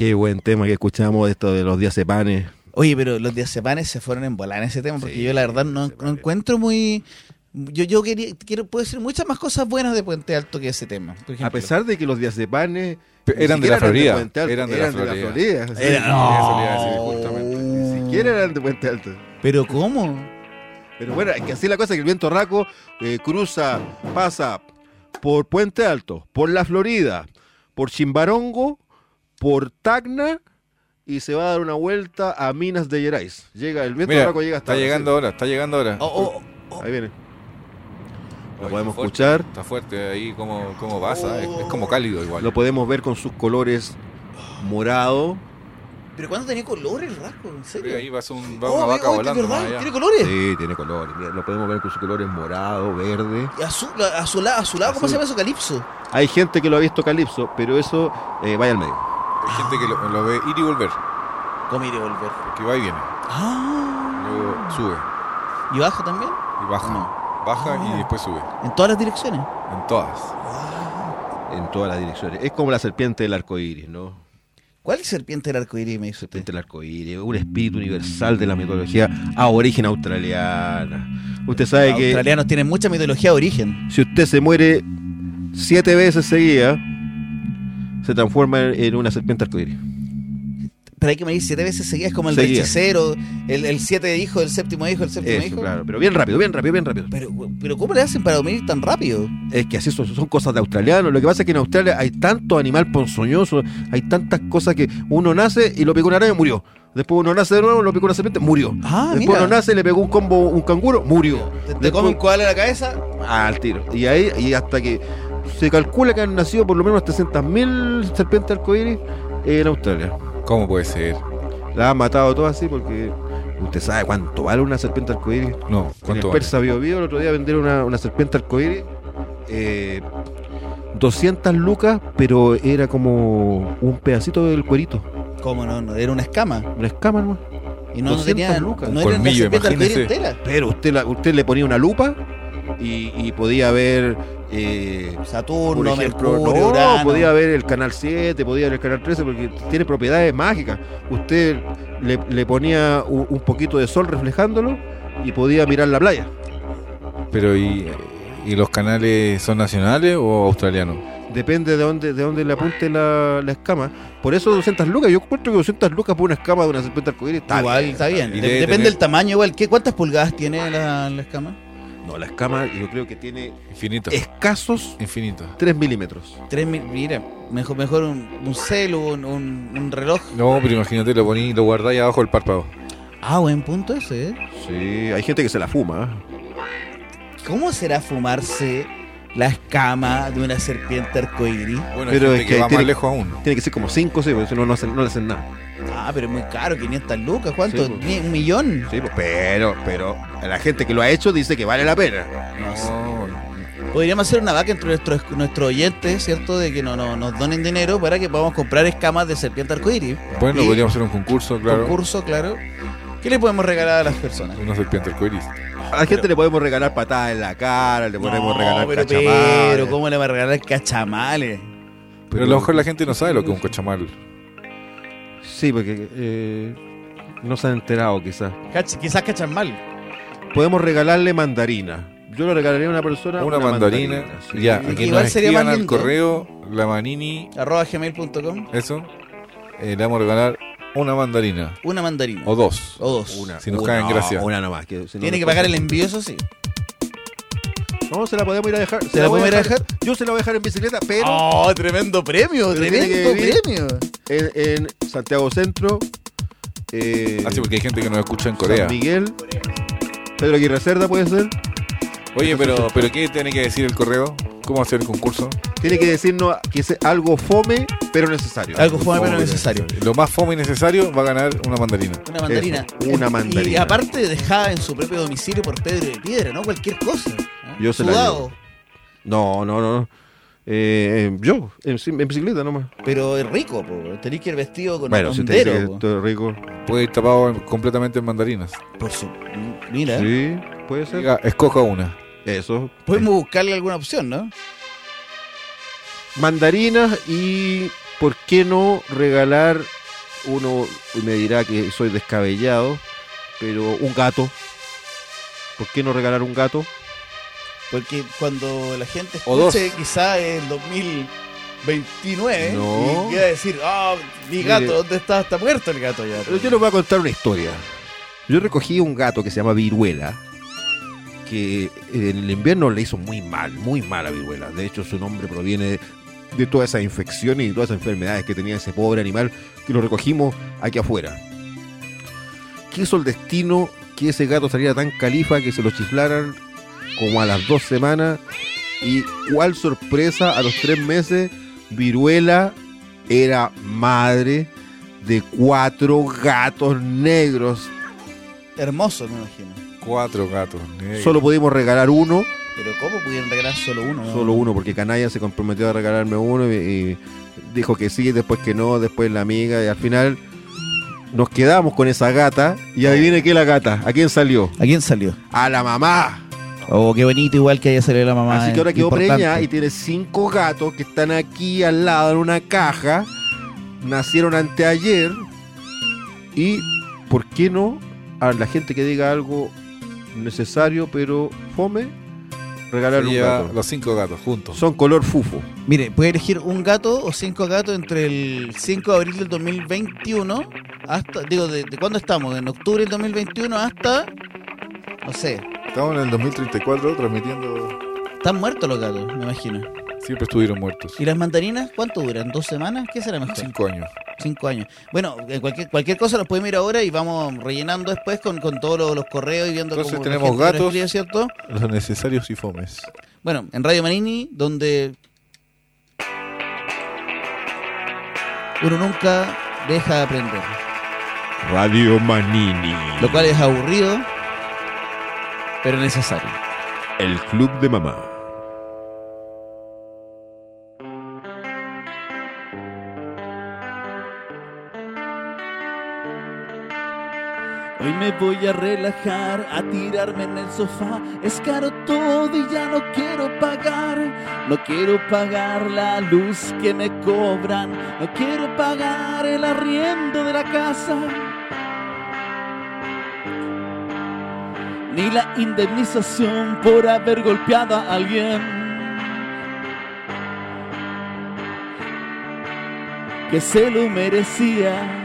Qué buen tema que escuchamos de esto de los días de panes. Oye, pero los diazepanes se fueron en volar en ese tema, porque Sí, yo la verdad no, no diazepanes. encuentro muy... Yo, yo quería, quiero, puedo decir muchas más cosas buenas de Puente Alto que ese tema. Por A pesar de que los días de panes Pe- eran de la Florida. Puente Alto, Eran de la Florida. Sí. Era- no. Ni siquiera eran de Puente Alto. Pero ¿cómo? Pero bueno, es que así la cosa que el viento raco eh, cruza, pasa por Puente Alto, por la Florida, por Chimbarongo, por Tacna y se va a dar una vuelta a Minas de Gerais. Llega el viento Mira, raco llega hasta está llegando ahora, está llegando ahora. Oh, oh, Ahí viene. Lo Oye, podemos está fuerte, escuchar. Está fuerte ahí como, como pasa. Es, es como cálido igual. Lo podemos ver con sus colores morado. ¿Pero cuándo tenía color el rasco? ¿En serio? Ahí va, un, va Oh, una vaca oh, volando. ¿Tiene colores? Sí, tiene colores. Mira, lo podemos ver con sus colores morado, verde. Y azul, azulado, azulado, ¿cómo Azul. se llama eso? Calipso. Hay gente que lo ha visto calipso, pero eso eh, vaya al medio. Hay gente que lo, lo ve ir y volver. ¿Cómo iré a volver? Que va y viene. Ah. Luego sube ¿Y baja también? y baja. No. Baja Ah. y después sube. En todas las direcciones. En todas. En todas las direcciones. Es como la serpiente del arco iris, ¿no? ¿Cuál serpiente del arco iris me dice usted? Serpiente del arco iris, un espíritu universal de la mitología aborigen australiana. Usted sabe Los que australianos tienen mucha mitología de origen. si usted se muere siete veces seguidas, se transforma en una serpiente arcoíris. Pero hay que medir siete veces seguidas como el del hechicero, el, el siete hijo, el séptimo hijo, el séptimo Eso, hijo. claro, pero bien rápido, bien rápido, bien rápido. Pero, pero ¿cómo le hacen para medir tan rápido? Es que así son, son cosas de australianos. Lo que pasa es que en Australia hay tanto animal ponzoñoso, hay tantas cosas que uno nace y lo picó una araña, murió. Después uno nace de nuevo, lo picó una serpiente, murió. Ah, Después mira. uno nace, le pegó un combo un canguro, murió. Te, te Después- come un koala en la cabeza. Ah, al tiro. Y ahí, y hasta que se calcula que han nacido por lo menos 300.000 serpientes arcoíris en Australia. ¿Cómo puede ser? La han matado todas así porque usted sabe cuánto vale una serpiente arcoíris. No, En el ¿cuánto vale? Persa Bio Bio el otro día vendieron una, una serpiente arcoíris. Eh, 200 lucas, pero era como un pedacito del cuerito. ¿Cómo no? no? Era una escama. Una escama nomás. Y no, no 200 tenía. lucas. No era una serpiente arcoíris entera. Pero usted, la- usted le ponía una lupa y, y podía ver. Eh, por Saturno, ejemplo, Mercurio, no, Urano. podía ver el canal 7, podía ver el canal 13, porque tiene propiedades mágicas. Usted le, le ponía un, un poquito de sol reflejándolo y podía mirar la playa. Pero ¿y, y los canales son nacionales o australianos? Depende de dónde, de dónde le apunte la, la escama. Por eso 200 lucas. Yo encuentro que 200 lucas por una escama de una serpiente arcoíris está Igual bien. está bien. Depende del tamaño, igual. ¿Qué, ¿Cuántas pulgadas tiene la, la escama? No, la escama yo creo que tiene Infinito. escasos Infinito. 3 milímetros. Tres mil, mira, mejor, mejor un, un celu, un, un, un reloj. No, pero imagínate, lo poní y lo guardáis abajo del párpado. Ah, buen punto ese, ¿eh? Sí, hay gente que se la fuma. ¿Cómo será fumarse la escama de una serpiente arcoíris? Bueno, Pero es que que va tiene- más lejos aún. Tiene que ser como 5, sí, porque si no, no, hacen- no le hacen nada. Ah, pero es muy caro, 500 lucas. ¿Cuánto? Sí, pues. ¿Un millón? Sí, pues, pero, pero la gente que lo ha hecho dice que vale la pena. No sé. Podríamos hacer una vaca entre nuestros, nuestros oyentes, ¿cierto? De que no, no, nos donen dinero para que podamos comprar escamas de serpiente arcoíris. Bueno, Y podríamos hacer un concurso, claro. Concurso, claro. ¿Qué le podemos regalar a las personas? Una serpiente arcoíris. A la gente le podemos regalar patadas en la cara, le podemos regalar pero, cachamales. pero, ¿cómo le va a regalar cachamales? Pero a lo mejor la gente no sabe lo que es un cachamal. Sí, porque eh, no se han enterado quizás. Cach- quizás cachamal. Podemos regalarle mandarina. Yo le regalaría a una persona Una mandarina. sí. Ya, a igual nos sería escriban más al correo, la manini, Arroba gmail.com. eso, eh, le vamos a regalar una mandarina. Una mandarina. O dos. O dos. Una, Si nos una, cae en gracia. Una nomás. Que, si no Tiene nos que pagar el envío, eso sí. No, se la podemos ir a dejar. ¿Se la voy podemos ir a dejar? Yo se la voy a dejar en bicicleta, pero ¡Oh, tremendo premio! ¡Tremendo premio! en, en Santiago Centro. Eh, Ah, sí, porque hay gente que nos escucha en Corea. San Miguel. Pedro Aguirre Cerda puede ser. Oye, pero, pero ¿qué tiene que decir el correo? ¿Cómo hacer el concurso? Tiene que decirnos que es algo fome, pero necesario. Algo fome pero necesario. Lo más fome y necesario va a ganar una mandarina. Una mandarina. Eso, una mandarina. Y aparte dejada en su propio domicilio por Pedro de Piedra, ¿no? Cualquier cosa. ¿no? Yo se la Sudado. No, no, no. Eh, yo, en, en bicicleta nomás. Pero es rico, po. Tenéis que ir vestido con Bueno, un si te dice hondero, que po. esto es rico. Puede ir tapado en- completamente en mandarinas. Por su... Mira, Sí, puede ser. Diga, escoja una. Eso. podemos buscarle alguna opción, ¿no? Mandarinas y, ¿por qué no regalar? Uno me dirá que soy descabellado, pero un gato. ¿Por qué no regalar un gato? Porque cuando la gente escuche quizá en 2029 No. y quiera decir, ah, mi Mire. gato, ¿dónde está? Está muerto el gato ya. Pero yo les voy a contar una historia. Yo recogí un gato que se llama Viruela, que en el invierno le hizo muy mal, muy mal a Viruela. De hecho, su nombre proviene de todas esas infecciones y todas esas enfermedades que tenía ese pobre animal que lo recogimos aquí afuera. Quiso el destino que ese gato saliera tan califa que se lo chiflaran como a las dos semanas y cuál sorpresa a los tres meses Viruela era madre de cuatro gatos negros. Hermoso, me imagino. Cuatro gatos. negros. Solo pudimos regalar uno, Pero ¿cómo pudieron regalar solo uno? no? solo uno, porque Canalla se comprometió a regalarme uno y, y dijo que sí, después que no, después la amiga, y al final nos quedamos con esa gata. Y adivine qué la gata, ¿a quién salió? ¿A quién salió? A la mamá. Oh, qué bonito, igual que haya salido la mamá. Así que ahora quedó preñada y tiene cinco gatos que están aquí al lado en una caja. Nacieron anteayer. Y, ¿por qué no? A la gente que diga algo necesario pero fome, regalar un gato. los cinco gatos juntos. Son color fufo. Mire, puede elegir un gato o cinco gatos entre el 5 de abril del 2021 hasta, digo, ¿de, de cuándo estamos? En octubre del 2021 hasta, no sé, Estamos en el 2034 transmitiendo. están muertos los gatos, me imagino. Siempre estuvieron muertos. ¿Y las mandarinas cuánto duran? ¿Dos semanas? ¿Qué será mejor? Cinco años. Cinco años. Bueno, eh, cualquier, cualquier cosa los podemos ir ahora y vamos rellenando después con, con todos los, los correos y viendo Entonces cómo tenemos nos gatos. escribe, ¿cierto? Los necesarios y fomes. Bueno, en Radio Manini, donde uno nunca deja de aprender. Radio Manini. Lo cual es aburrido, pero necesario. El Club de Mamá. Hoy me voy a relajar, a tirarme en el sofá. Es caro todo y ya no quiero pagar. No quiero pagar la luz que me cobran. No quiero pagar el arriendo de la casa. Ni la indemnización por haber golpeado a alguien. Que se lo merecía.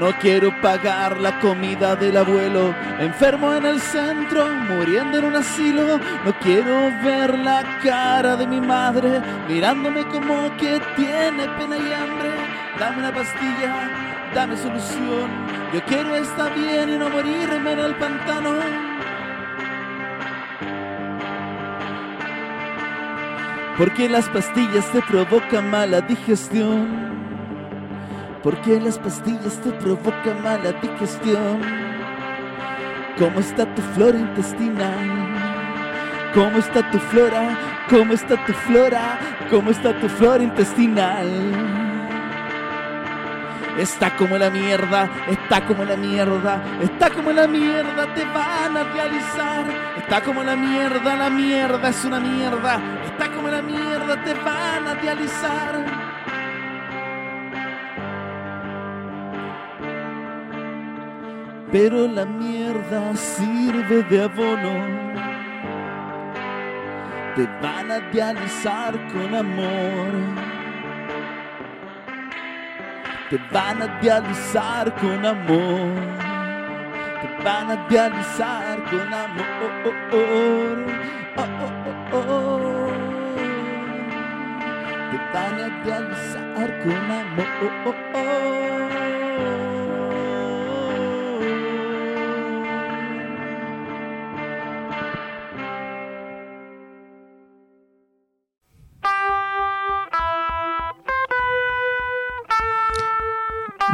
No quiero pagar la comida del abuelo, enfermo en el centro, muriendo en un asilo. No quiero ver la cara de mi madre, mirándome como que tiene pena y hambre. Dame una pastilla, dame solución. Yo quiero estar bien y no morirme en el pantano. Porque las pastillas te provocan mala digestión. Porque las pastillas te provocan mala digestión. ¿Cómo está tu flora intestinal? ¿Cómo está tu flora? ¿Cómo está tu flora? ¿Cómo está tu flora intestinal? Está como la mierda, está como la mierda, está como la mierda, te van a realizar. Está como la mierda, la mierda es una mierda, está como la mierda, te van a realizar. pero la mierda sirve de abono. Te van a dializar con amor. Te van a dializar con amor. Te van a dializar con amor. Oh, oh, oh, oh, oh. Te van a dializar con amor.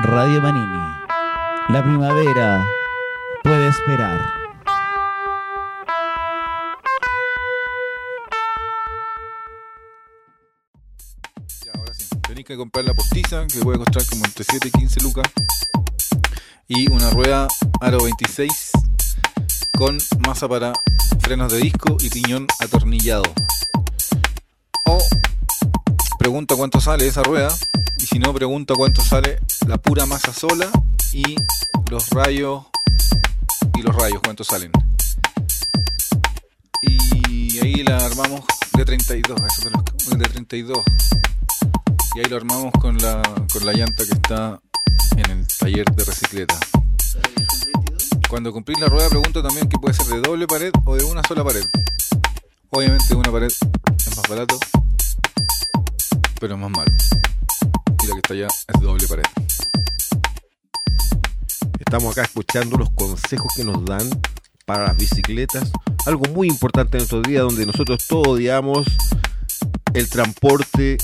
Radio Manini. La primavera puede esperar. Ya, ahora sí. Tenéis que comprar la postiza, que puede costar como entre 7 y 15 lucas. Y una rueda aro 26 con masa para frenos de disco y piñón atornillado. O pregunta cuánto sale esa rueda. Si no, pregunta cuánto sale la pura masa sola y los rayos. Y los rayos, cuánto salen. Y ahí la armamos de 32, eso de, los- de 32. Y ahí lo armamos con la, con la llanta que está en el taller de recicleta. Cuando cumplís la rueda, pregunto también que puede ser de doble pared o de una sola pared. Obviamente una pared es más barato, pero es más malo. Que está allá es doble pared. Estamos acá escuchando los consejos que nos dan para las bicicletas. Algo muy importante en estos días donde nosotros todos odiamos el transporte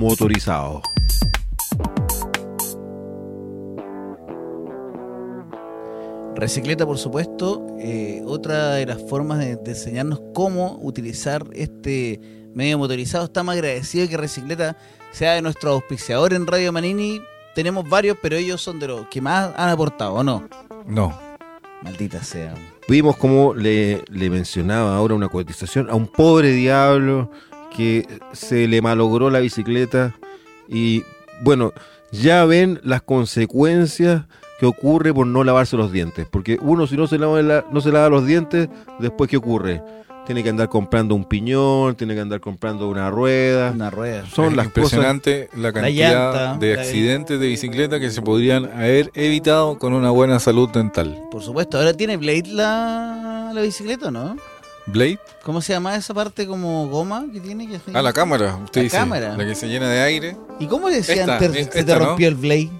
motorizado. Recicleta, por supuesto, eh, otra de las formas de, de enseñarnos cómo utilizar este medio motorizado. Estamos agradecidos que Recicleta sea de nuestro auspiciador en Radio Manini. Tenemos varios, pero ellos son de los que más han aportado, ¿o no? No, Maldita sea. Vimos cómo le, le mencionaba ahora una cotización a un pobre diablo que se le malogró la bicicleta y bueno, ya ven las consecuencias que ocurre por no lavarse los dientes, porque uno si no se lava, la- no se lava los dientes, después ¿qué ocurre? Tiene que andar comprando un piñón, tiene que andar comprando una rueda. Una rueda. Son es las cosas impresionante la cantidad llanta, de accidentes de bicicleta que se podrían haber evitado con una buena salud dental. Por supuesto. Ahora tiene Blade la, la bicicleta, ¿no? Blade, ¿Cómo se llama esa parte como goma que tiene? Que ah, la cámara, usted La dice, cámara. la que se llena de aire. ¿Y cómo le decía Esta, antes es- se te esta, ¿no? rompió el Blade?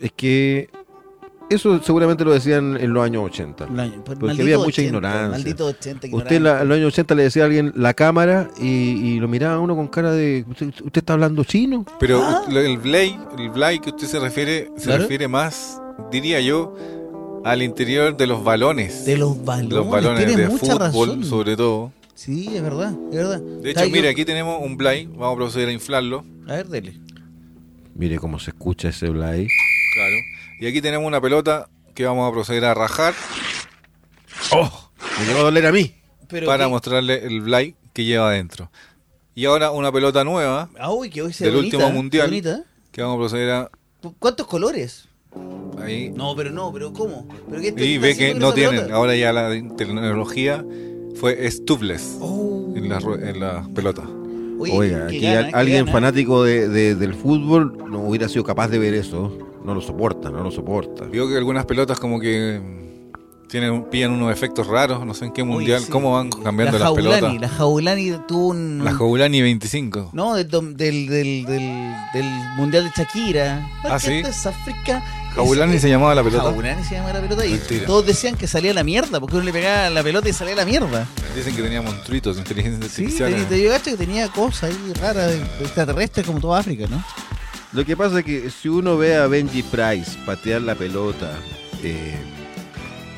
es que eso seguramente lo decían en los años 80. No, pues, Porque había mucha 80, ignorancia. Maldito 80 Usted en, la- en los años 80 le decía a alguien la cámara y, y lo miraba a uno con cara de ¿usted, usted está hablando chino? Pero Ah. el Blade, el Blade que usted se refiere, se Claro. refiere más, diría yo, al interior de los balones. De los balones. los balones Tienes de mucha fútbol, razón. sobre todo. Sí, es verdad, es verdad. De hecho, mire, aquí tenemos un Blay. Vamos a proceder a inflarlo. A ver, dele. Mire cómo se escucha ese Blay. Y aquí tenemos una pelota que vamos a proceder a rajar Me llegó a doler a mí. Pero para qué- mostrarle el Blay que lleva adentro. Y ahora una pelota nueva Ah, uy, que hoy se del ve último bonita, mundial bonita. que vamos a proceder a ¿Cuántos colores? ahí. No, pero no, pero ¿cómo? ¿Pero qué Y está ve que no tienen. pelota? Ahora ya la tecnología fue tubeless Oh. en en la pelota. Oye, Oiga, aquí gana, al- qué alguien gana. fanático de, de- del fútbol no hubiera sido capaz de ver eso. No lo soporta, no lo soporta. Vio que algunas pelotas como que tienen pillan unos efectos raros, no sé en qué mundial, sí. cómo van cambiando la las Jaulani, pelotas. La Jaulani tuvo un... La Joulani 25. No, del, del, del, del, del Mundial de Shakira. Ah, ¿sí? Es África. Jaulani se llamaba la pelota. Jaulani se llama la pelota y Mentira. todos decían que salía la mierda, porque uno le pegaba la pelota y salía la mierda. Dicen que tenía monstruitos, inteligencia Sí, artificial. te, te gacho que tenía cosas ahí raras, extraterrestres como toda África, ¿no? Lo que pasa es que si uno ve a Benji Price patear la pelota eh,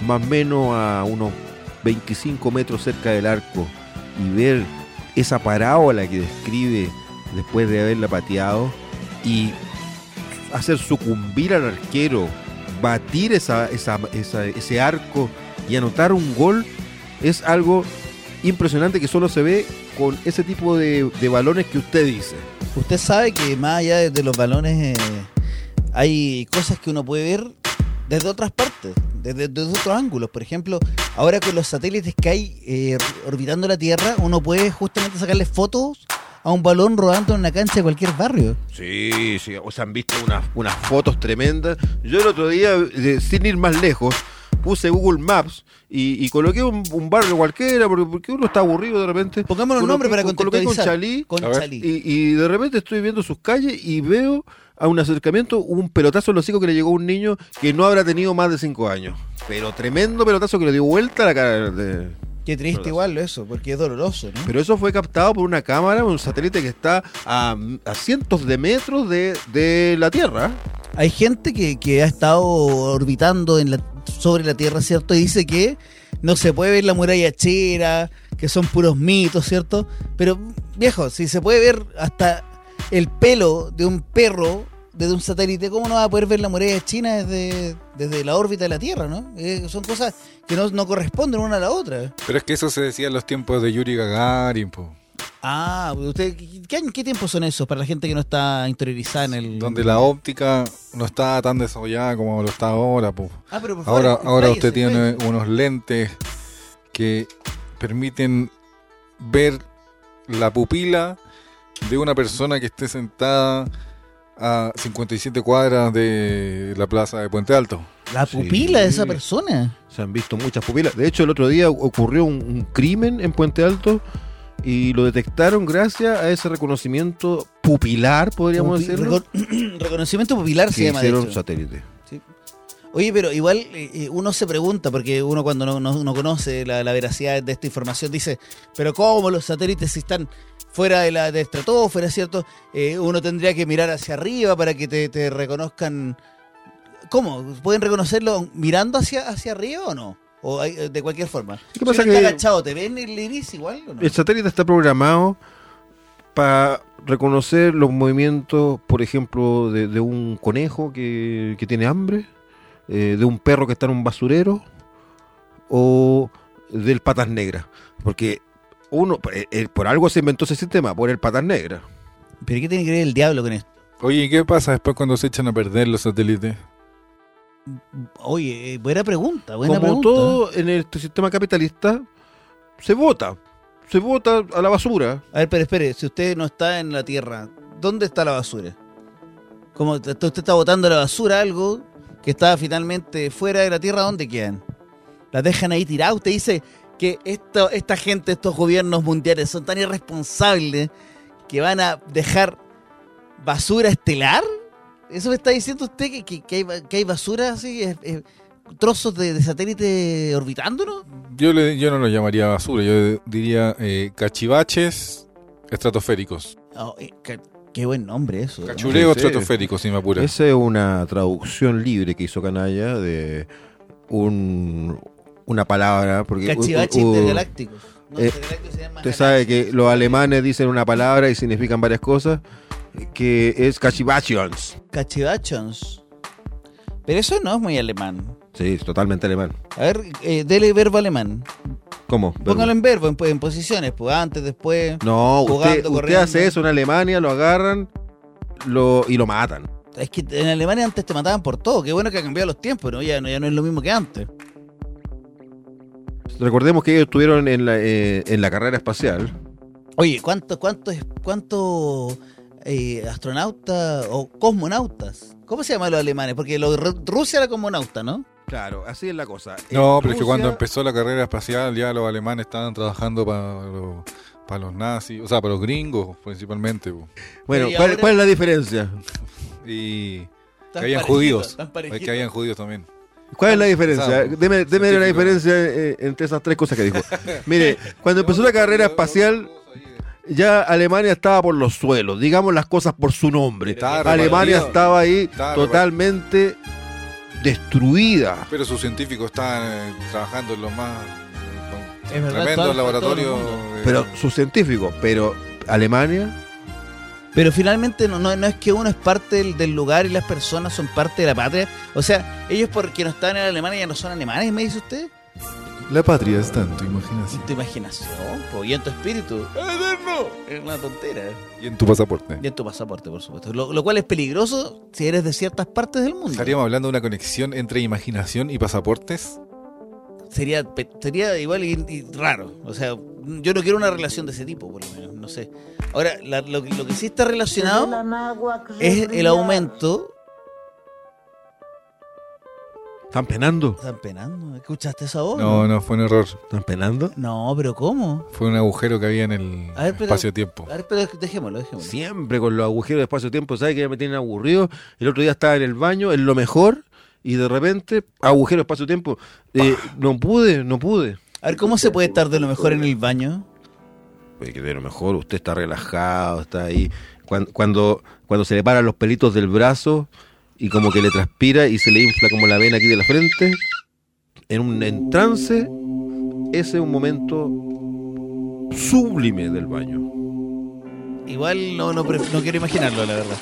más o menos a unos 25 metros cerca del arco y ver esa parábola que describe después de haberla pateado y hacer sucumbir al arquero, batir esa, esa- ese arco y anotar un gol es algo impresionante que solo se ve con ese tipo de balones que usted dice. Usted sabe que más allá de, los balones eh, hay cosas que uno puede ver desde otras partes, desde, otros ángulos. Por ejemplo, ahora con los satélites que hay eh, orbitando la Tierra, uno puede justamente sacarle fotos a un balón rodando en una cancha de cualquier barrio. Sí, sí, o sea, han visto unas, unas fotos tremendas. Yo el otro día, sin ir más lejos, puse Google Maps y, y coloqué un, un barrio cualquiera, porque, porque uno está aburrido de repente. Pongámosle un Coloqué- nombre para coloqué contextualizar. Conchalí, Con. Chalí. y, y de repente estoy viendo sus calles y veo a un acercamiento un pelotazo en los hocico que le llegó a un niño que no habrá tenido más de 5 años. Pero tremendo pelotazo que le dio vuelta a la cara de, Qué triste Pelotazo. igual eso, porque es doloroso, ¿no? Pero eso fue captado por una cámara, un satélite que está a, a cientos de metros de, de la Tierra. Hay gente que, que ha estado orbitando en la, sobre la Tierra, ¿cierto? Y dice que no se puede ver la muralla china, que son puros mitos, ¿cierto? Pero, viejo, si se puede ver hasta el pelo de un perro desde un satélite, ¿cómo no va a poder ver la muralla china desde, desde la órbita de la Tierra, no? Eh, son cosas que no, no corresponden una a la otra. Pero es que eso se decía en los tiempos de Yuri Gagarin, po, Ah, usted, ¿qué, qué tiempos son esos para la gente que no está interiorizada en el... donde la óptica no estaba tan desarrollada como lo está ahora. po. Ah, pero por favor, Ahora, ahora expláyese, usted tiene unos lentes que permiten ver la pupila de una persona que esté sentada a 57 cuadras de la plaza de Puente Alto. La Sí. pupila de esa persona. Se han visto muchas pupilas. De hecho, el otro día ocurrió un, un crimen en Puente Alto y lo detectaron gracias a ese reconocimiento pupilar, podríamos Pupi- decirlo, reco- reconocimiento popular se que llama, de hicieron hecho. satélite. Oye, pero igual eh, eh, uno se pregunta, porque uno cuando no, no- no conoce la, la veracidad de esta información dice, pero ¿cómo los satélites si están fuera de la de estratosfera, ¿cierto? Eh, uno tendría que mirar hacia arriba para que te, te reconozcan. ¿Cómo? ¿Pueden reconocerlo mirando hacia, hacia arriba o no? O hay- eh, de cualquier forma. ¿Qué pasa si está agachado, ¿te ven el iris igual o no? El satélite está programado para reconocer los movimientos, por ejemplo, de, de un conejo que, que tiene hambre, eh, de un perro que está en un basurero o del patas negras. Porque uno, eh, por algo se inventó ese sistema, por el patas negras. ¿Pero qué tiene que ver el diablo con esto? Oye, ¿y qué pasa después cuando se echan a perder los satélites? Oye, eh, buena pregunta, buena Como pregunta. todo en este sistema capitalista, se vota. Se vota a la basura. A ver, pero espere, si usted no está en la tierra, ¿dónde está la basura? Como usted está botando a la basura algo que está finalmente fuera de la tierra, ¿dónde quedan? Las dejan ahí tiradas. Usted dice que esto, esta gente, estos gobiernos mundiales son tan irresponsables que van a dejar basura estelar. ¿Eso me está diciendo usted que, que- que hay, que hay basura así, eh, eh, trozos de, de satélite orbitándonos? Yo, le, yo no lo llamaría basura, yo diría eh, cachivaches estratosféricos. Oh, eh, ca- qué buen nombre eso. ¿no? Cachureo estratosférico, si me apura. Esa es una traducción libre que hizo Canalla de un, una palabra. Porque u- Cachivache u- intergalácticos. No, eh, intergalácticos Usted sabe que los alemanes dicen una palabra y significan varias cosas, que es cachivachions. Cachivachons. Pero eso no es muy alemán. Sí, es totalmente alemán. A ver, eh, dele verbo alemán. ¿Cómo? Póngalo en verbo, en, en posiciones, pues antes, después. No, usted, jugando, usted corriendo. hace eso en Alemania, lo agarran lo, y lo matan. Es que en Alemania antes te mataban por todo. Qué bueno que ha cambiado los tiempos, ¿no? Ya, no- ya no es lo mismo que antes. Recordemos que ellos estuvieron en la, eh, en la carrera espacial. Oye, ¿cuántos cuánto, cuánto, eh, astronautas o cosmonautas? ¿Cómo se llaman los alemanes? Porque lo, Ru- Rusia era cosmonauta, ¿no? Claro, así es la cosa. No, En pero es que cuando empezó la carrera espacial ya los alemanes estaban trabajando para los, para los nazis, o sea, para los gringos principalmente. po. Bueno, ¿cuál, ahora- cuál es la diferencia? Y que Tan habían judíos. que habían judíos también. ¿Cuál es la diferencia? Deme, deme la diferencia eh, entre esas tres cosas que dijo. Mire, cuando empezó la carrera espacial, ya Alemania estaba por los suelos, digamos las cosas por su nombre. Estaba Alemania repartido. estaba ahí Estaba totalmente destruida. Pero sus científicos estaban eh, trabajando en los más verdad, tremendos laboratorios. eh, Pero sus científicos, pero Alemania, Pero finalmente no, no, no es que uno es parte del, del lugar y las personas son parte de la patria. O sea, ellos porque no están en Alemania ya no son alemanes, me dice usted. La patria está en tu imaginación. En tu imaginación, po, y en tu espíritu. ¡Eterno! Es una tontera. Y en tu pasaporte. Y en tu pasaporte, por supuesto. Lo, lo cual es peligroso si eres de ciertas partes del mundo. ¿Estaríamos hablando de una conexión entre imaginación y pasaportes? Sería, pe- sería igual y, y raro. O sea, yo no quiero una relación de ese tipo, por lo menos. No sé. Ahora, la- lo, que- lo que sí está relacionado es el aumento. ¿Están penando? ¿Están penando? ¿Escuchaste esa voz? No, no, fue un error. ¿Están penando? No, pero ¿cómo? Fue un agujero que había en el espacio-tiempo. A ver, pero dejémoslo, dejémoslo. Siempre con los agujeros de espacio-tiempo, ¿sabes que ya me tienen aburrido? El otro día estaba en el baño, en lo mejor, y de repente, agujero de espacio-tiempo. Eh, no pude, no pude. A ver, ¿cómo se puede estar de lo mejor en el baño? Oye, que de lo mejor usted está relajado, está ahí. Cuando, cuando, cuando se le paran los pelitos del brazo y como que le transpira y se le infla como la vena aquí de la frente, en un en trance, ese es un momento sublime del baño. Igual no, no, pref- no quiero imaginarlo, la verdad.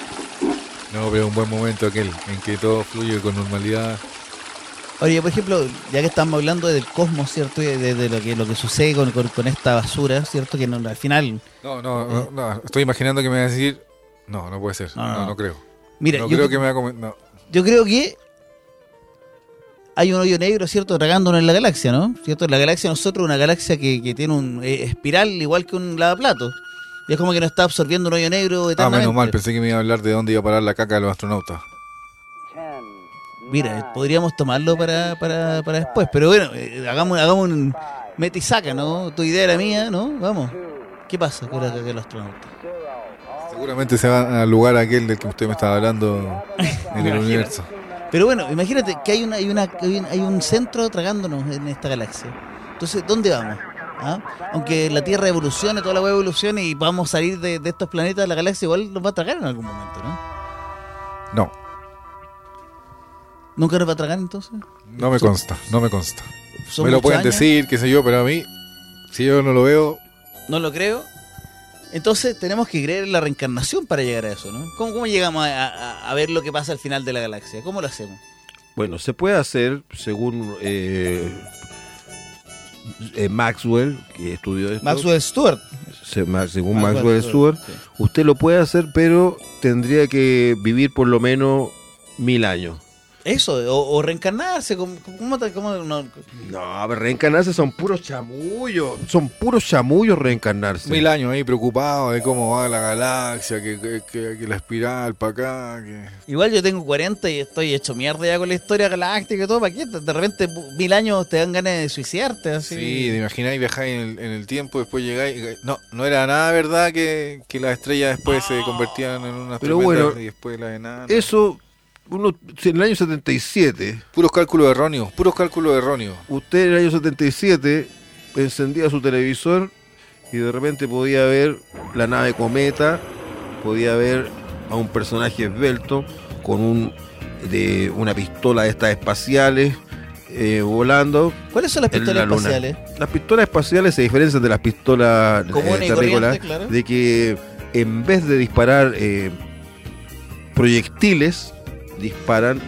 No, pero un buen momento aquel en que todo fluye con normalidad. Oye, por ejemplo, ya que estamos hablando del cosmos, ¿cierto? Y de, de lo que lo que sucede con, con- con esta basura, ¿cierto? Que no- al final, No, no, no, no, estoy imaginando que me va a decir. No, no puede ser. No, No, no. no, creo. Mira, no yo, creo que me va a comer. No. yo creo que hay un hoyo negro, ¿cierto? Tragándonos en la galaxia, ¿no? ¿Cierto? La galaxia nosotros, una galaxia que, que tiene un eh, espiral igual que un lavaplato. Y es como que nos está absorbiendo un hoyo negro Ah, eternamente. menos mal, pensé que me iba a hablar de dónde iba a parar la caca de los astronautas. Mira, podríamos tomarlo para, para, para después. Pero bueno, eh, hagamos, hagamos un mete y saca, ¿no? Tu idea era mía, ¿no? Vamos. ¿Qué pasa con la caca de los astronautas? Seguramente se va al lugar aquel del que usted me estaba hablando en el universo. Pero bueno, imagínate que hay, una, hay, una, hay, un, centro tragándonos en esta galaxia. Entonces, ¿dónde vamos? ¿Ah? Aunque la Tierra evolucione, toda la web evolucione y vamos a salir de, de estos planetas, la galaxia igual nos va a tragar en algún momento, ¿no? No, ¿Nunca nos va a tragar entonces? no me consta, no me consta. ¿Son Me lo pueden años? decir, qué sé yo, pero a mí, si yo no lo veo, No lo creo. Entonces tenemos que creer en la reencarnación para llegar a eso, ¿no? ¿Cómo, cómo llegamos a, a- a ver lo que pasa al final de la galaxia? ¿Cómo lo hacemos? Bueno, se puede hacer según eh, eh, Maxwell, que estudió esto. Maxwell Stewart. se- ma- según Maxwell, Stewart, usted lo puede hacer, pero tendría que vivir por lo menos mil años. Eso, o, o reencarnarse. ¿Cómo, cómo, no- No, reencarnarse son puros chamullos. Son puros chamullos reencarnarse. mil años ahí preocupado de cómo va la galaxia, que, que- que- que la espiral para acá. Que... Igual yo tengo 40 y estoy hecho mierda ya con la historia galáctica y todo. ¿Para qué? De repente, mil años te dan ganas de suicidarte. Así. Sí, te imagináis viajáis en el, en el tiempo, después llegáis. y- No, no era nada verdad que, que las estrellas después se convertían en unas Pero bueno, y después las enanas. Eso, uno, si en el año 77, Puros cálculos erróneos, puros cálculos erróneos. usted en el año 77 encendía su televisor y de repente podía ver la nave cometa, podía ver a un personaje esbelto con un de una pistola de estas espaciales eh, volando. ¿Cuáles son las pistolas la espaciales? Las pistolas espaciales se diferencian de las pistolas y terrícolas, claro. de que en vez de disparar eh, proyectiles, disparan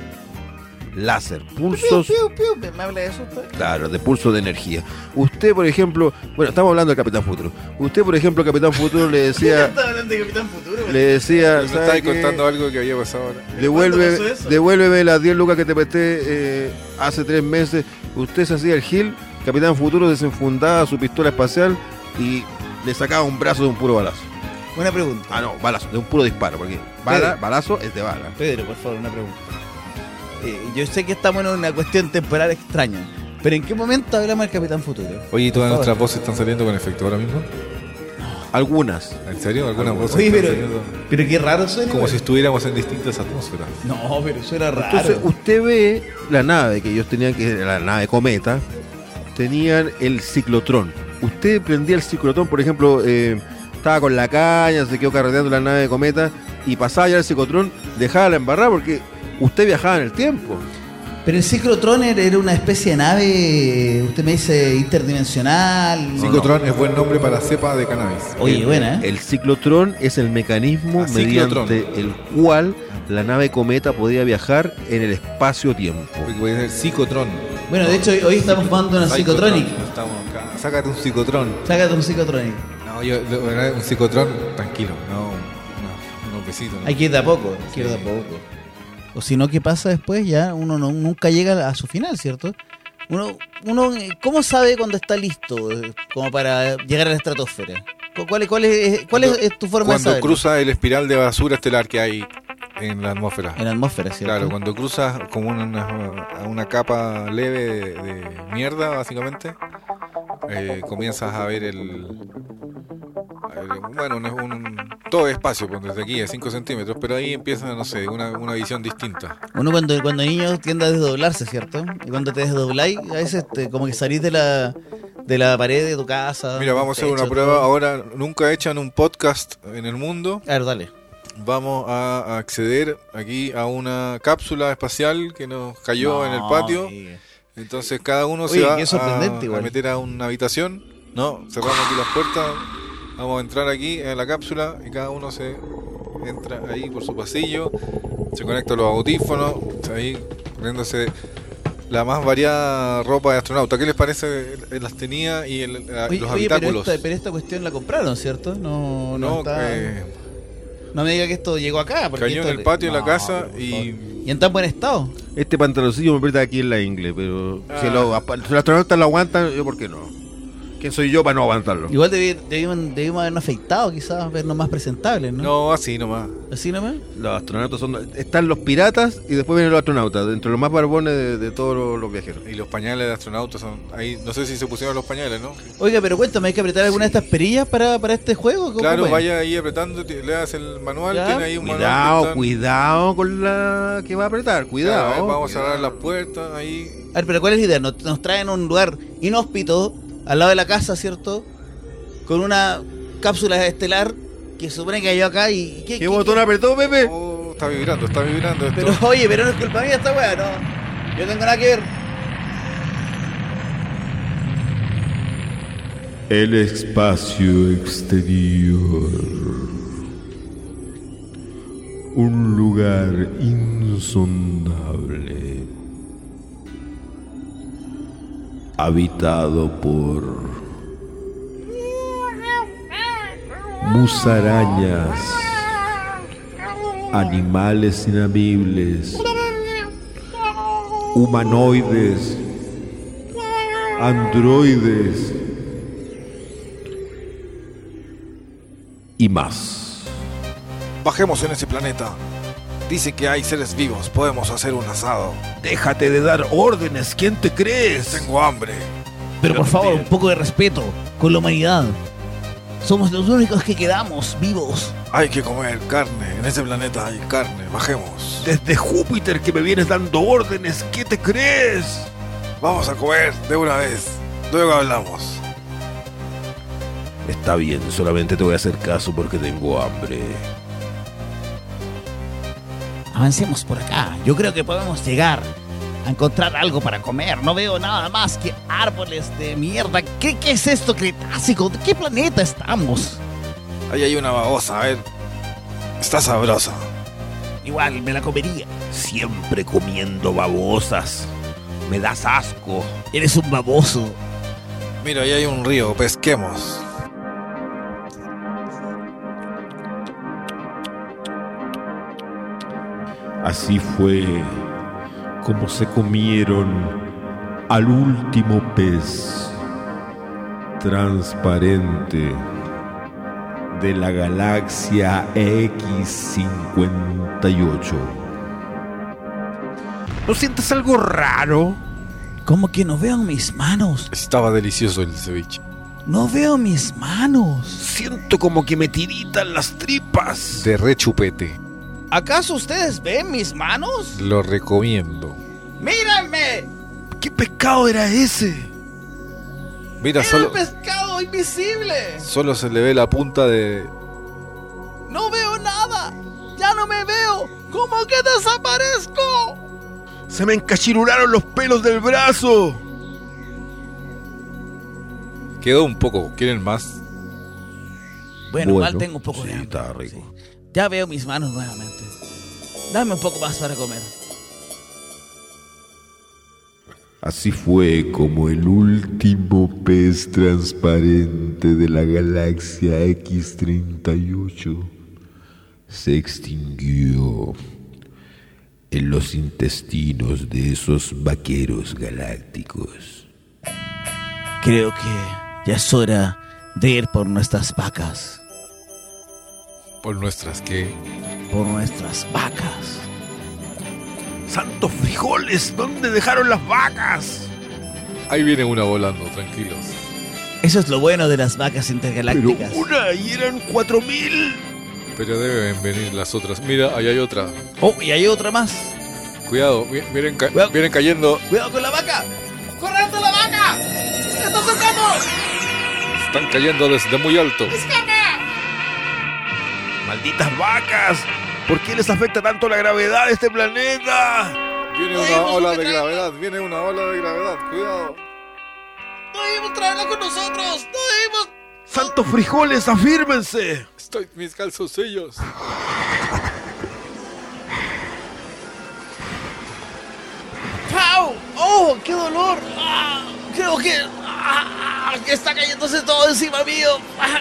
láser, pulsos, Piu, piu, piu. ¿Me- ¿Me habla de eso? pues? claro, de pulso de energía. Usted, por ejemplo, bueno, estamos hablando del Capitán Futuro. Usted, por ejemplo, Capitán Futuro le decía, Estaba hablando de Capitán Futuro. le decía, Me ¿sabe estáis qué? contando algo que había pasado ahora. ¿Cuándo Devuelve, pasó eso? devuélveme las 10 lucas que te presté eh, hace tres meses. Usted se hacía el Gil, Capitán Futuro desenfundaba su pistola espacial y le sacaba un brazo de un puro balazo. Una pregunta. Ah, no, balazo, de un puro disparo, porque bala, balazo es de bala. Pedro, por favor, una pregunta. Eh, yo sé que estamos en una cuestión temporal extraña, pero ¿en qué momento hablamos del Capitán Futuro? Oye, ¿y todas Por nuestras favor. voces están saliendo con efecto ahora mismo? Algunas. ¿En serio? ¿Algunas voces Oye, están pero, saliendo? pero qué raro suena. Como si estuviéramos en distintas atmósferas. No, pero suena raro. Entonces, usted ve la nave que ellos tenían, que era la nave Cometa, tenían el ciclotrón. Usted prendía el ciclotrón, por ejemplo, eh, estaba con la caña, se quedó carreteando la nave Cometa y pasaba ya el ciclotrón, dejaba la embarrada porque usted viajaba en el tiempo. Pero el ciclotrón era una especie de nave, usted me dice, interdimensional. Ciclotrón es buen nombre para cepa de cannabis. Oye, El- buena, ¿eh? El ciclotrón es el mecanismo Ah, ciclotrón. mediante el cual la nave Cometa podía viajar en el espacio-tiempo. Ser psicotrón. Bueno, de hecho, hoy- estamos jugando una Psychotronic. Estamos acá. Sácate un psicotrón. Sácate un Psychotronic. No, yo, un psicotrón, tranquilo. No, no, unos besitos. ¿no? Hay que ir de a poco, hay que ir de a poco. O si no, ¿qué pasa después? Ya uno no- nunca llega a su final, ¿cierto? Uno, uno, eh, ¿cómo sabe cuando está listo eh, como para llegar a la estratosfera? ¿Cu- ¿Cuál, es- cuál es, cuál es, Cuando- es tu forma de Cuando saber? cruza el espiral de basura estelar que hay en la atmósfera. En la atmósfera, ¿cierto? Claro, cuando cruzas como una, una capa leve de, de mierda, básicamente, eh, comienzas a ver el. Bueno, un, un- todo es espacio, desde aquí a 5 centímetros, pero ahí empieza, no sé, una, una visión distinta. Uno cuando, cuando niño tiende a desdoblarse, ¿cierto? Y cuando te desdobláis, a veces te- como que salís de la, de la pared de tu casa. Mira, vamos a hacer una prueba todo. ahora, nunca echan un podcast en el mundo. A ver, dale. Vamos a acceder aquí a una cápsula espacial que nos cayó en el patio. Entonces cada uno Oye, se va a, a meter a una habitación. No, cerramos aquí las puertas. Vamos a entrar aquí en la cápsula y cada uno se entra ahí por su pasillo. Se conecta a los audífonos. Ahí poniéndose la más variada ropa de astronauta. ¿Qué les parece? Las tenía y el- la- Oye, los oye, pero, habitáculos. esta, pero esta cuestión la compraron, ¿cierto? No, no, no, está- eh, no me diga que esto llegó acá. porque Cayó en el patio de la No, casa y- en tan buen estado. Este pantaloncillo me aprieta aquí en la ingle, pero si, Ah. lo- si los astronautas lo aguantan, yo por qué no. ¿Quién soy yo para no aguantarlo? Igual debi- debimos, debimos habernos afeitado, quizás, vernos más presentables, ¿no? no, así nomás. ¿Así nomás? Los astronautas son. Están los piratas y después vienen los astronautas, dentro de los más barbones de, de todos los, los viajeros. Y los pañales de astronautas son. Ahí, no sé si se pusieron los pañales, ¿no? Oiga, pero cuéntame, ¿hay que apretar alguna de estas perillas para, para este juego? ¿Cómo Claro, vaya ahí apretando, le das el manual, Ya. tiene ahí un manual. que Cuidado, cuidado con la que va a apretar, Claro, cuidado. a ver, vamos cuidado. a cerrar las puertas ahí. A ver, pero ¿cuál es la idea? Nos, nos traen a un lugar inhóspito, al lado de la casa, ¿cierto? Con una cápsula estelar que se supone que cayó acá y... ¿qué, ¿Qué botón apretó, Pepe? Oh, está vibrando, está vibrando esto. Pero oye, pero no es culpa mía esta weá, no. Yo tengo nada que ver. El espacio exterior. Un lugar insondable. Habitado por musarañas, animales inamibles, humanoides, androides y más. Bajemos en ese planeta. Dice que hay seres vivos, podemos hacer un asado. Déjate de dar órdenes, ¿quién te crees? Tengo hambre. Pero por favor, un poco de respeto con la humanidad. Somos los únicos que quedamos vivos. Hay que comer carne, en ese planeta hay carne, bajemos. Desde Júpiter que me vienes dando órdenes, ¿qué te crees? Vamos a comer de una vez, luego hablamos. Está bien, solamente te voy a hacer caso porque tengo hambre. Avancemos por acá. Yo creo que podemos llegar a encontrar algo para comer. No veo nada más que árboles de mierda. ¿Qué, qué es esto Cretácico? ¿De qué planeta estamos? Ahí hay una babosa, a ver. Está sabrosa. Igual me la comería. Siempre comiendo babosas. Me das asco. Eres un baboso. Mira, ahí hay un río, pesquemos. Así fue como se comieron al último pez transparente de la galaxia X58. ¿No sientes algo raro? ¿Cómo que no veo mis manos? Estaba delicioso el ceviche. No veo mis manos. Siento como que me tiritan las tripas. De rechupete. ¿Acaso ustedes ven mis manos? Lo recomiendo. ¡Mírenme! ¿Qué pescado era ese? Mira, ¡Era solo, un pescado invisible! solo se le ve la punta de... ¡No veo nada! ¡Ya no me veo! ¿Cómo que desaparezco? Se me encachirularon los pelos del brazo. Quedó un poco. ¿Quieren más? Bueno, igual Bueno, tengo un poco sí, de hambre. está rico. sí. Ya veo mis manos nuevamente. Dame un poco más para comer. Así fue como el último pez transparente de la galaxia X38 se extinguió en los intestinos de esos vaqueros galácticos. Creo que ya es hora de ir por nuestras vacas. Por nuestras que... Por nuestras vacas. ¡Santos frijoles! ¿Dónde dejaron las vacas? Ahí viene una volando, tranquilos. Eso es lo bueno de las vacas Pero intergalácticas. una y eran cuatro mil. Pero deben venir las otras. Mira, ahí hay otra. Oh, y hay otra más. Cuidado, vi- vienen, ca- Cuidado. vienen cayendo. ¡Cuidado con la vaca! ¡Correcto la vaca! ¡Está acercando! Están cayendo desde muy alto. ¡Malditas vacas! ¿Por qué les afecta tanto la gravedad de este planeta? Viene una ola de gravedad. Viene una ola de gravedad. Cuidado. ¡No debemos traerla con nosotros! ¡No debemos! ¡Santos frijoles, afírmense! Estoy mis calzoncillos. ¡Pau! ¡Oh, qué dolor! ¡Ah! Creo que... ¡Ah! que está cayéndose todo encima mío. ¡Ah!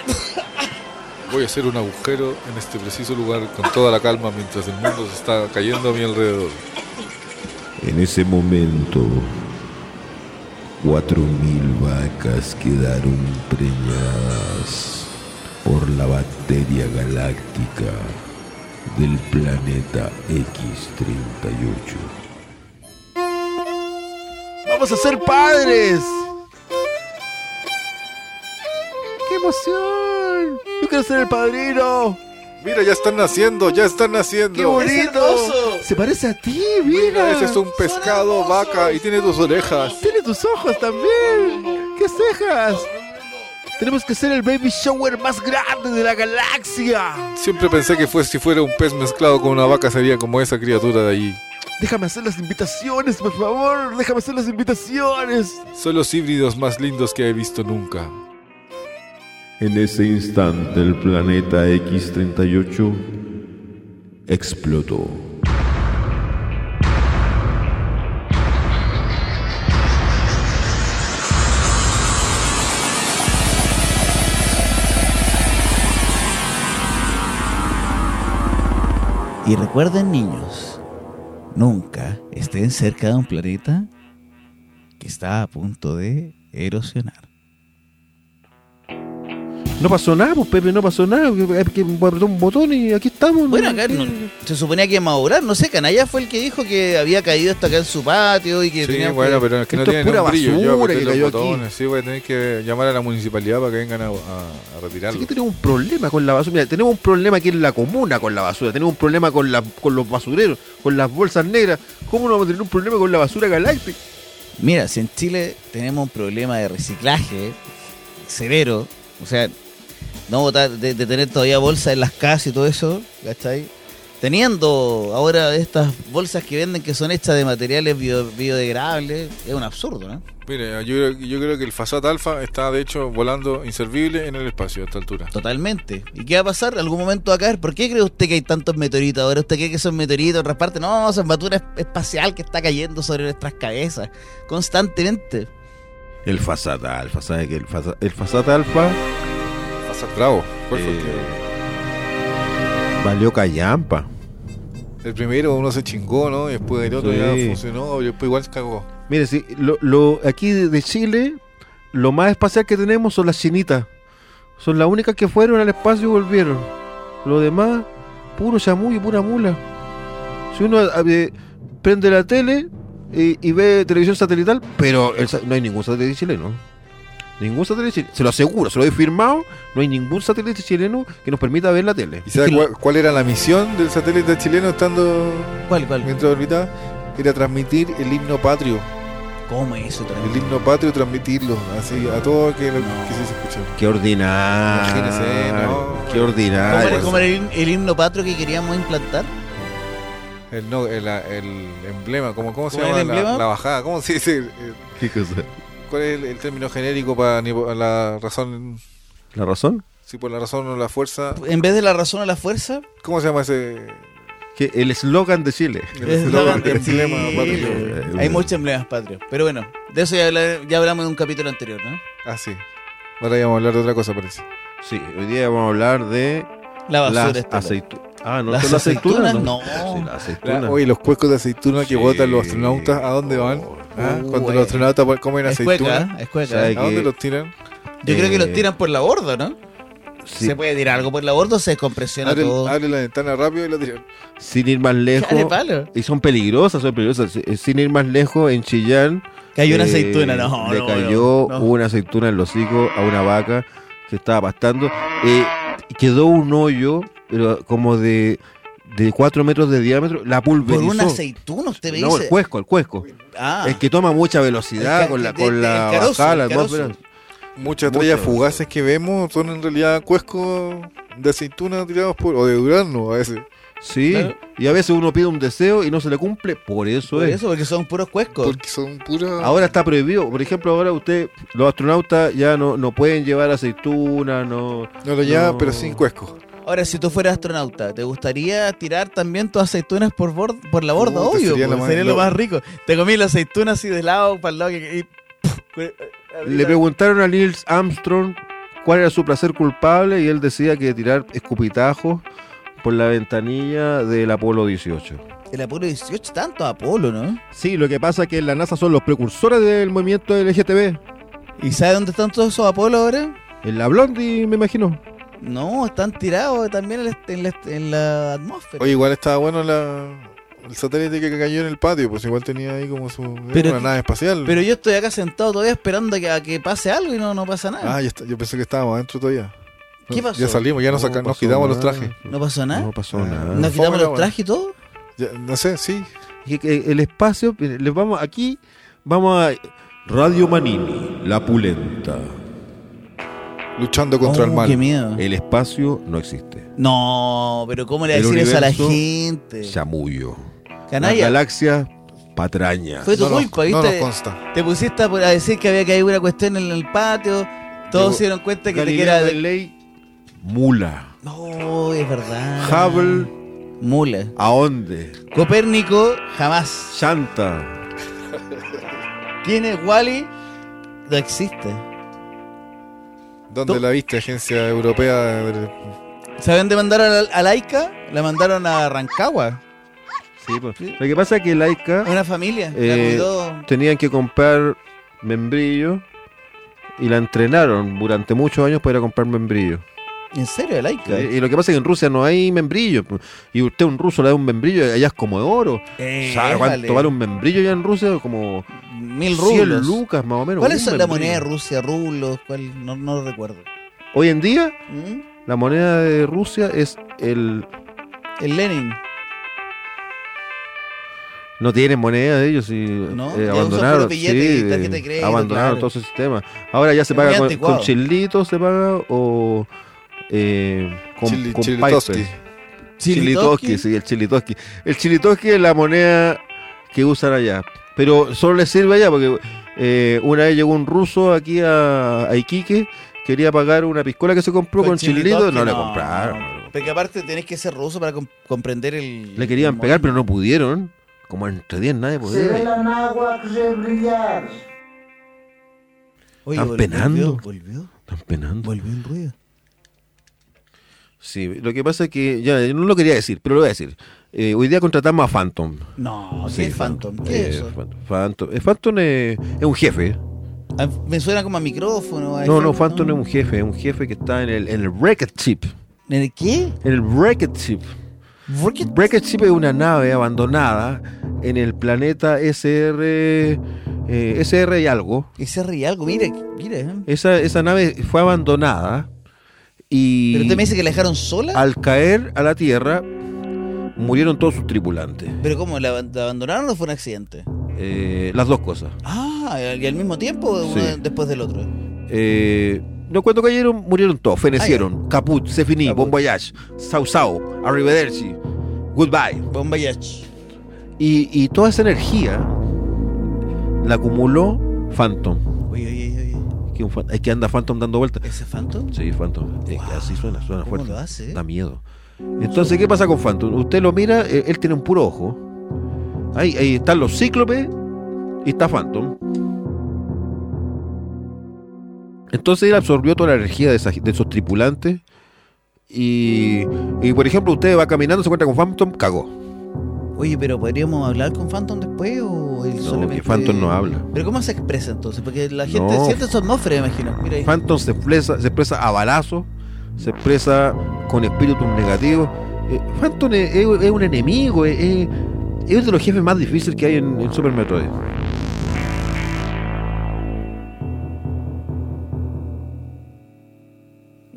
Voy a hacer un agujero en este preciso lugar con toda la calma mientras el mundo se está cayendo a mi alrededor. En ese momento, cuatro mil vacas quedaron preñadas por la bacteria galáctica del planeta X38. ¡Vamos a ser padres! ¡Qué emoción! ¡Yo quiero ser el padrino! Mira, ya están naciendo, ya están naciendo. ¡Qué bonito! hermoso! Se parece a ti, Mira, mira. ese es un pescado vaca y tiene dos orejas. Tiene tus ojos también. ¡Qué cejas! Tenemos que ser el baby shower más grande de la galaxia. Siempre pensé que fue, si fuera un pez mezclado con una vaca sería como esa criatura de allí. Déjame hacer las invitaciones, por favor. Déjame hacer las invitaciones. Son los híbridos más lindos que he visto nunca. En ese instante, el planeta X38 explotó. Y recuerden, niños, nunca estén cerca de un planeta que está a punto de erosionar. No pasó nada, pues Pepe, no pasó nada. Hay que apretar un botón y aquí estamos. Bueno, ¿no? acá no- se suponía que íbamos a orar, no sé, Canalla fue el que dijo que había caído esto acá en su patio y que Sí, teníamos bueno, que- pero es que no tiene pura. Yo basura apreté que los cayó aquí. botones. Sí, voy a tener que llamar a la municipalidad para que vengan a, a- a retirarlo. Aquí tenemos un problema con la basura. Mira, tenemos un problema aquí en la comuna con la basura. Tenemos un problema con, la, con los basureros, con las bolsas negras. ¿Cómo no vamos a tener un problema con la basura galáctica? Mira, si en Chile tenemos un problema de reciclaje severo, o sea, no botar, de, de tener todavía bolsas en las casas y todo eso, ¿cachai? teniendo ahora estas bolsas que venden que son hechas de materiales bio- biodegradables, es un absurdo, ¿no? Mire, yo, creo- yo creo que el Fasat Alpha está de hecho volando inservible en el espacio a esta altura. Totalmente. ¿Y qué va a pasar? ¿Algún momento va a caer? ¿Por qué cree usted que hay tantos meteoritos ahora? ¿Usted cree que son meteoritos en otras partes? No, son basura es- espacial que está cayendo sobre nuestras cabezas constantemente. El Fasat Alfa, ¿sabe que el Fasat, el Fasat Alfa Bravo. ¿Cuál fue el eh, valió callampa? El primero uno se chingó, ¿no? Y después el otro Sí. ya funcionó y después igual se cagó. Mire, sí, lo, lo- aquí de Chile, lo más espacial que tenemos son las chinitas. Son las únicas que fueron al espacio y volvieron. Lo demás, puro chamuyo, pura mula. Si uno eh, prende la tele y, y ve televisión satelital, pero el no hay ningún satélite chileno. Ningún satélite chileno. Se lo aseguro, se lo he firmado. No hay ningún satélite chileno que nos permita ver la tele. ¿Y sabe que cuál, cuál era la misión del satélite chileno estando ¿Cuál, cuál? mientras orbitaba? Era transmitir el himno patrio. ¿Cómo es eso? El himno patrio, transmitirlo así a todo que, No. que se escuchar. Qué ordinario. Imagínese, no. Qué ¿Cómo ordinario. era, cómo era el, el himno patrio que queríamos implantar? El, no, el, el emblema, ¿cómo, cómo se ¿Cómo llama? el La, la bajada, ¿cómo se dice? ¿Qué cosa? ¿Cuál es el, el término genérico para la razón? ¿La razón? Sí, por la razón o la fuerza. En vez de la razón o la fuerza, ¿Cómo se llama ese? Que el eslogan de Chile. el es eslogan sí, emblema patrio? Hay muchos emblemas patrios. Pero bueno, de eso ya, habla- ya hablamos en un capítulo anterior, ¿no? Ah, sí. Ahora íbamos a hablar de otra cosa, parece. Sí, hoy día vamos a hablar de La basura las aceitunas. Ah, ¿no ¿Las aceitunas? aceitunas? No. Sí, las La- aceitunas. oye, los cuecos de aceituna que Sí. botan los astronautas, ¿a dónde van? ¿Ah? Uh, Cuando eh. los astronautas comen Es aceituna, cueca, es cueca. ¿Sabe ¿a dónde los tiran? Yo creo que Eh, los tiran por la borda, ¿no? Sí, ¿Se puede tirar algo por la borda o se descompresiona Abre, todo? abre la ventana rápido y lo tiran. sin ir más lejos. Palo. Y son peligrosas, son peligrosas. Eh, Sin ir más lejos, en Chillán. Cayó una eh, aceituna, no, Le no, cayó no, no. una aceituna en los hocico a una vaca que estaba pastando. Eh, quedó un hoyo, pero como de, de 4 metros de diámetro. La Por pulverizó. una aceituna, usted me No, dice. el cuesco, el cuesco. Ah, El que toma mucha velocidad con la, de- con de- la el carozo, bajada la atmósfera. Muchas estrellas fugaces que vemos son en realidad cuescos de aceituna tirados por. o de durazno a veces. Sí, Claro. y a veces uno pide un deseo y no se le cumple, por eso por es. eso, porque son puros cuescos. Porque son puras. Ahora está prohibido. Por ejemplo, ahora usted, los astronautas ya no, no pueden llevar aceituna, no. no lo lleva, no. pero sin cuesco. Ahora, si tú fueras astronauta, ¿te gustaría tirar también tus aceitunas por, bord- por la borda? Obvio, sería lo sería, más- lo más rico. Te comí la aceituna así de lado para el lado que, y, Le preguntaron a Neil Armstrong cuál era su placer culpable y él decía que tirar escupitajos por la ventanilla del Apolo 18. El Apolo 18, tanto Apolo, ¿no? Sí, lo que pasa es que en la NASA son los precursores del movimiento LGTB. ¿Y sabe dónde están todos esos Apolos ahora? En la Blondie, me imagino. No, están tirados también en la, en la- en la atmósfera. Oye, igual estaba bueno la, el satélite que cayó en el patio, pues igual tenía ahí como su. Pero una que- nave espacial. Pero yo estoy acá sentado todavía esperando a que, a que pase algo y no, no pasa nada. Ah, ya está- yo pensé que estábamos adentro todavía. ¿Qué pasó? Ya salimos, ya nos, No saca- nos quitamos los trajes. ¿No pasó nada? No pasó Ah. nada. ¿Nos quitamos los trajes y todo? Ya, no sé, sí. El espacio, les vamos aquí, vamos a Radio Manini, la pulenta. Luchando contra Oh, el mal. qué miedo. el espacio no existe. No, pero ¿cómo le va a El decir eso a la gente? Chamullo. La Canalla, galaxia patraña. fue tu no, culpa, no nos ¿viste? consta. Te pusiste a, decir que había caído una cuestión en el patio. Todos se dieron cuenta que te era de... Galilei, mula. No, es verdad. Hubble, Mula. ¿a dónde? Copérnico, jamás. Shanta. ¿Quién es Wally? No existe. ¿Dónde la viste, agencia europea? de- ¿Saben dónde mandaron a, a Laika? La mandaron a Rancagua. Sí, pues. Lo que pasa es que Laika Una familia. La Eh, cuidó. tenían que comprar membrillo y la entrenaron durante muchos años para ir a comprar membrillo. ¿En serio, Laika? Y, y lo que pasa es que en Rusia no hay membrillo. Y usted un ruso le da un membrillo y allá es como de oro. Eh, ¿Sabe vale. cuánto vale un membrillo allá en Rusia? Como Mil 100 rublos. lucas más o menos. ¿Cuál un es la membrillo. moneda de Rusia? ¿Rublos? ¿Cuál? No, no lo recuerdo. Hoy en día, ¿Mm? la moneda de Rusia es el... El Lenin. No tienen moneda de ellos y No, eh, abandonaron, y sí, de crédito, abandonaron claro. todo ese sistema. Ahora ya se Es paga con, con chilitos, se paga o eh, con, Chili- con Chilitoski. sí, el chilitoski. El chilitoski es la moneda que usan allá. Pero solo les sirve allá porque eh, una vez llegó un ruso aquí a, a Iquique, quería pagar una piscola que se compró con, chilito, chilitoski, no, le compraron. Porque aparte tenés que ser ruso para com- comprender el. Le querían el pegar, pero no pudieron. Como entre 10 nadie Se ve podía. la náhuatl brillar. Oye, Están penando. Volvió, volvió, Están penando. volvió el ruido. Sí, lo que pasa es que, ya, yo no lo quería decir, pero lo voy a decir. Eh, hoy día contratamos a Phantom. No, ¿qué Sí, es Phantom? ¿Qué Eh, es eso? Phantom. Phantom, eh, es, es un jefe. Ah, Me suena como a micrófono. a No, no, Phantom es un jefe, es un jefe que está en el, en el Wrecked Ship. ¿En el qué? En el Wrecked Ship. Wrecked Ship es una nave abandonada en el planeta SR, eh, SR y algo. Ese ríe algo, mira. ¿eh? Esa, esa nave fue abandonada y Pero usted me dice que la dejaron sola. al caer a la Tierra murieron todos sus tripulantes. ¿Pero cómo? ¿La, ab- la abandonaron o fue un accidente? Eh, las dos cosas. Ah, ¿y al mismo tiempo o uno Sí. después del otro? Eh, no, cuando cayeron, murieron todos. Fenecieron. Caput, Se finí, Caput. Bon Voyage, Sau Sau, Arrivederci, Goodbye. Bomba Yach. Y, y toda esa energía la acumuló Phantom. Oye, oye, oye. Que un fan- es que anda Phantom dando vueltas. ¿Ese Phantom? Sí, Phantom. Así suena, suena ¿Cómo fuerte. lo hace? Da miedo. Entonces, ¿qué pasa con Phantom? Usted lo mira, eh, él tiene un puro ojo. Ahí, ahí están los cíclopes y está Phantom. Entonces él absorbió toda la energía de, esa- de esos tripulantes. Y, y, por ejemplo, usted va caminando, se encuentra con Phantom, cagó. Oye, pero ¿podríamos hablar con Phantom después o él No, solamente... Phantom no habla. ¿Pero cómo se expresa entonces? Porque la gente No. siente su atmósfera, imagino. Mira ahí. Phantom se expresa, se expresa a balazo, se expresa con espíritus negativos. Eh, Phantom es, es- es un enemigo, es, es- uno de los jefes más difíciles que hay en, en Super Metroid.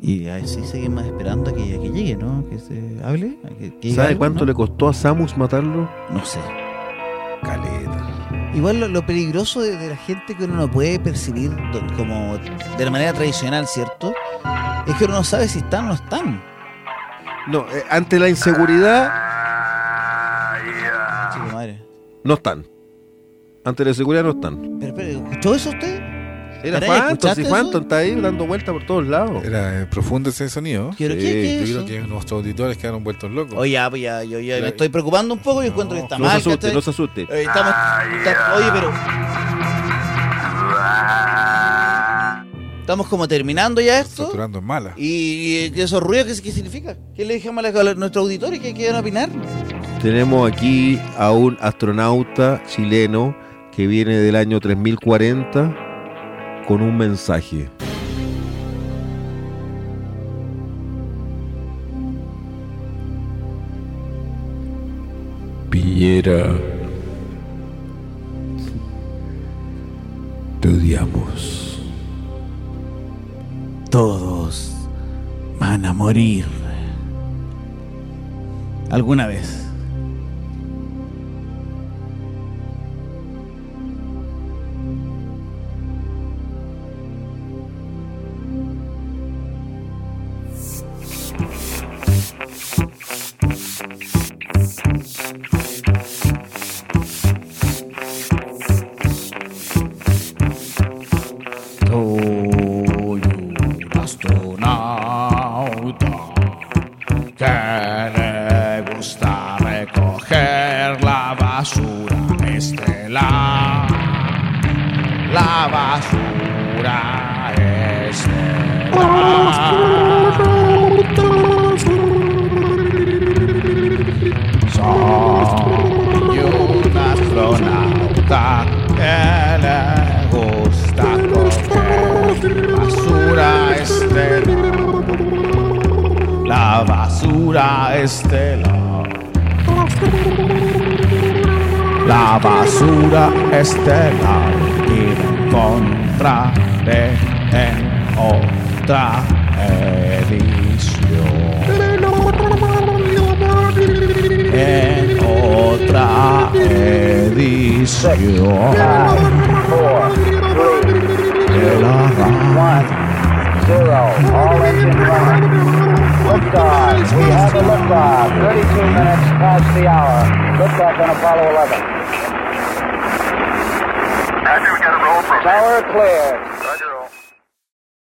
Y así seguimos esperando a que, a que llegue, ¿no? Que se hable. a que- que llegue ¿Sabe algo, cuánto ¿no? le costó a Samus matarlo? No sé. Caleta. Igual lo, lo peligroso de, de la gente que uno no puede percibir como de la manera tradicional, ¿cierto? Es que uno no sabe si están o no están. No, eh, ante la inseguridad, Chico madre. no están. Ante la inseguridad no están. Pero, pero, ¿escuchó eso usted? Era Phantom, ¿escuchaste si eso? Phantom está ahí dando vueltas por todos lados. Era eh, profundo ese sonido. ¿Pero Sí, qué, qué Yo creo que nuestros auditores quedaron vueltos locos. Oye, ya, pues ya, yo ya me estoy preocupando un poco y encuentro que está No se mal. asuste, no se asuste. Eh, estamos, está- oye, pero. Estamos como terminando ya esto. Saturando en mala. ¿Y, y esos ruidos qué, qué significa? ¿Qué le dejamos a nuestros auditores que quieran opinar? Tenemos aquí a un astronauta chileno que viene del año 3040 con un mensaje. Piñera. Te odiamos. Todos van a morir. Alguna vez.